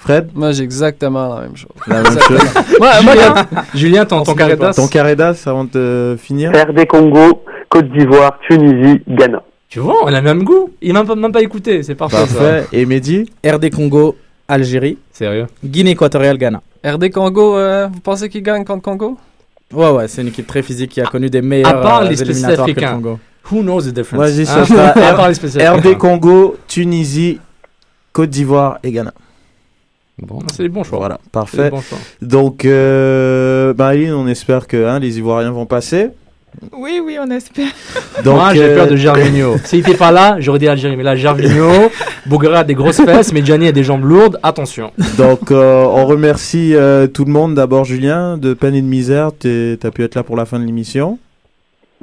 B: Fred,
F: Moi, j'ai exactement la même chose.
B: la même chose.
F: Moi, moi,
E: Julien, Julien, ton, ton carré d'as
B: Ton carré d'as avant de finir?
I: RD Congo, Côte d'Ivoire, Tunisie, Ghana.
E: Tu vois, on a le même goût. Il m'a même pas, écouté. C'est parfait. ça.
B: Et Mehdi?
H: RD Congo, Algérie,
E: Sérieux?
H: Guinée équatoriale, Ghana.
F: RD Congo, euh, vous pensez qu'il gagne contre Congo?
H: Ouais, ouais, c'est une équipe très physique qui a connu des meilleurs
E: À part
H: euh,
E: les spécialistes
H: éliminatoires que le. Congo.
E: Who knows the difference?
B: Vas-y,
E: Hein?
B: ça sera
E: À part les spécialistes
B: RD. Congo, Tunisie, Côte d'Ivoire et Ghana.
E: Bon, c'est les bons choix.
B: Voilà, parfait.
E: bons choix.
B: Donc, euh, Marilyn, on espère que hein, les Ivoiriens vont passer.
C: Oui, oui, on espère.
B: Donc,
E: Moi, j'ai
B: euh,
E: peur de Gervinho. S'il était pas là, j'aurais dit Algérie. Mais là, Gervinho, Bougara a des grosses fesses, mais Gianni a des jambes lourdes. Attention.
B: Donc, euh, on remercie euh, tout le monde. D'abord, Julien, de Peine et de Misère. Tu as pu être là pour la fin de l'émission.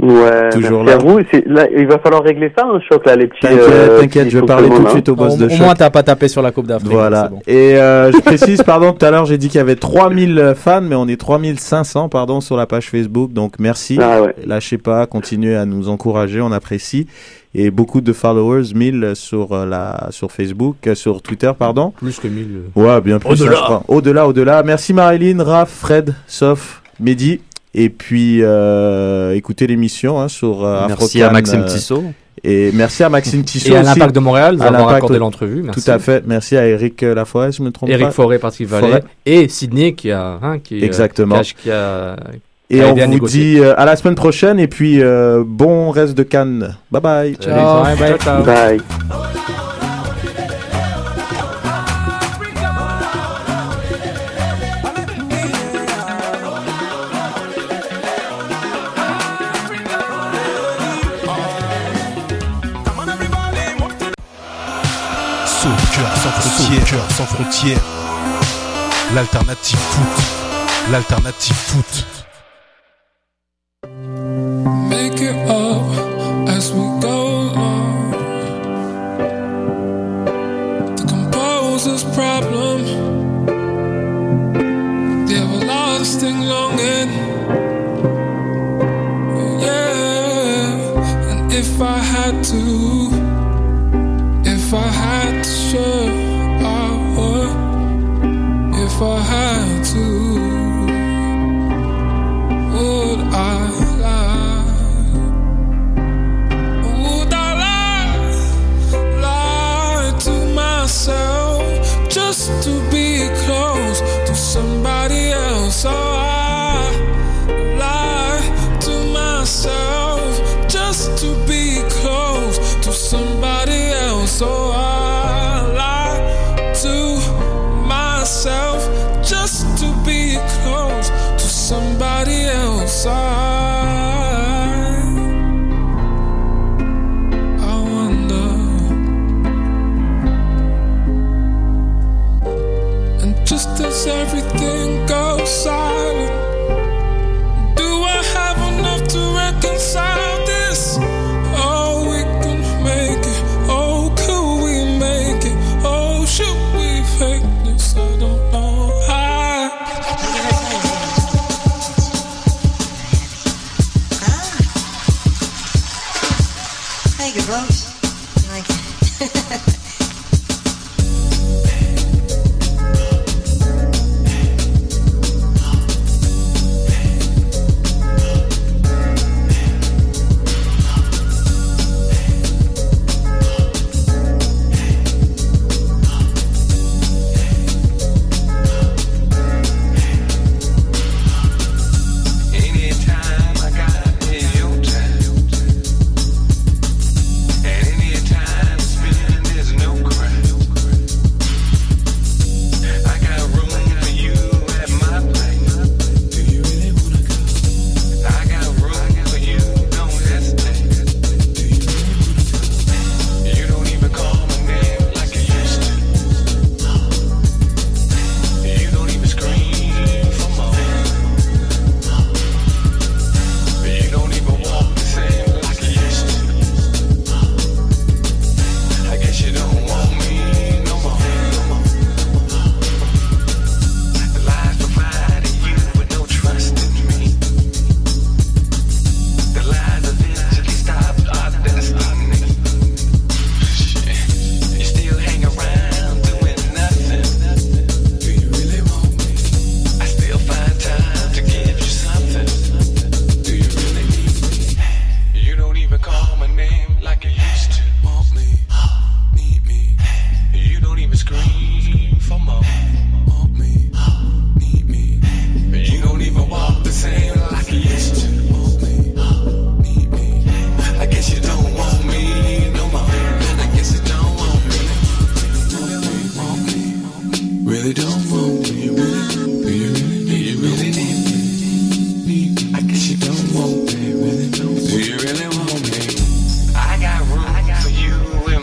I: Ouais,
B: Toujours
I: merci
B: là.
I: à vous. C'est- Là, il va falloir régler ça, un choc, là, les petits.
B: T'inquiète,
I: euh,
B: t'inquiète, je vais parler tout de suite au boss
H: Au,
B: de
H: au
B: choc.
H: moins, t'as pas tapé sur la Coupe d'Afrique.
B: Voilà.
H: bon.
B: Et euh, je précise, pardon, tout à l'heure, j'ai dit qu'il y avait 3000 fans, mais on est 3500, pardon, sur la page Facebook. Donc, merci.
I: Ah ouais.
B: Lâchez pas, continuez à nous encourager, on apprécie. Et beaucoup de followers, 1000 sur euh, la sur Facebook, sur Twitter, pardon.
E: Plus que 1000.
B: Ouais, bien plus.
E: Au-delà.
B: hein, je crois. Au-delà, au-delà. Merci Marilyn, Raph, Fred, Sof, Mehdi. Et puis, euh, écoutez l'émission hein, sur euh,
D: Merci
B: Afrocan,
D: à Maxime
B: euh,
D: Tissot.
B: Et merci à Maxime Tissot
E: Et à l'Impact de Montréal,
B: l'Impact,
E: accordé l'entrevue. Merci.
B: Tout à fait. Merci à Eric Laforêt, si je me trompe
E: Eric
B: pas.
E: Forêt, Patrick Vallée. Et Sydney qui a. Hein, qui, euh,
B: Exactement.
E: qui a- qui a-
B: Et on vous
E: négocier.
B: dit euh, à la semaine prochaine. Et puis, euh, bon reste de Cannes. Bye bye.
F: Ciao.
E: Bye, bye.
F: Ciao, ciao.
I: Bye.
A: Soccer sans frontières, cœur sans frontières. L'alternative foot. L'alternative foot.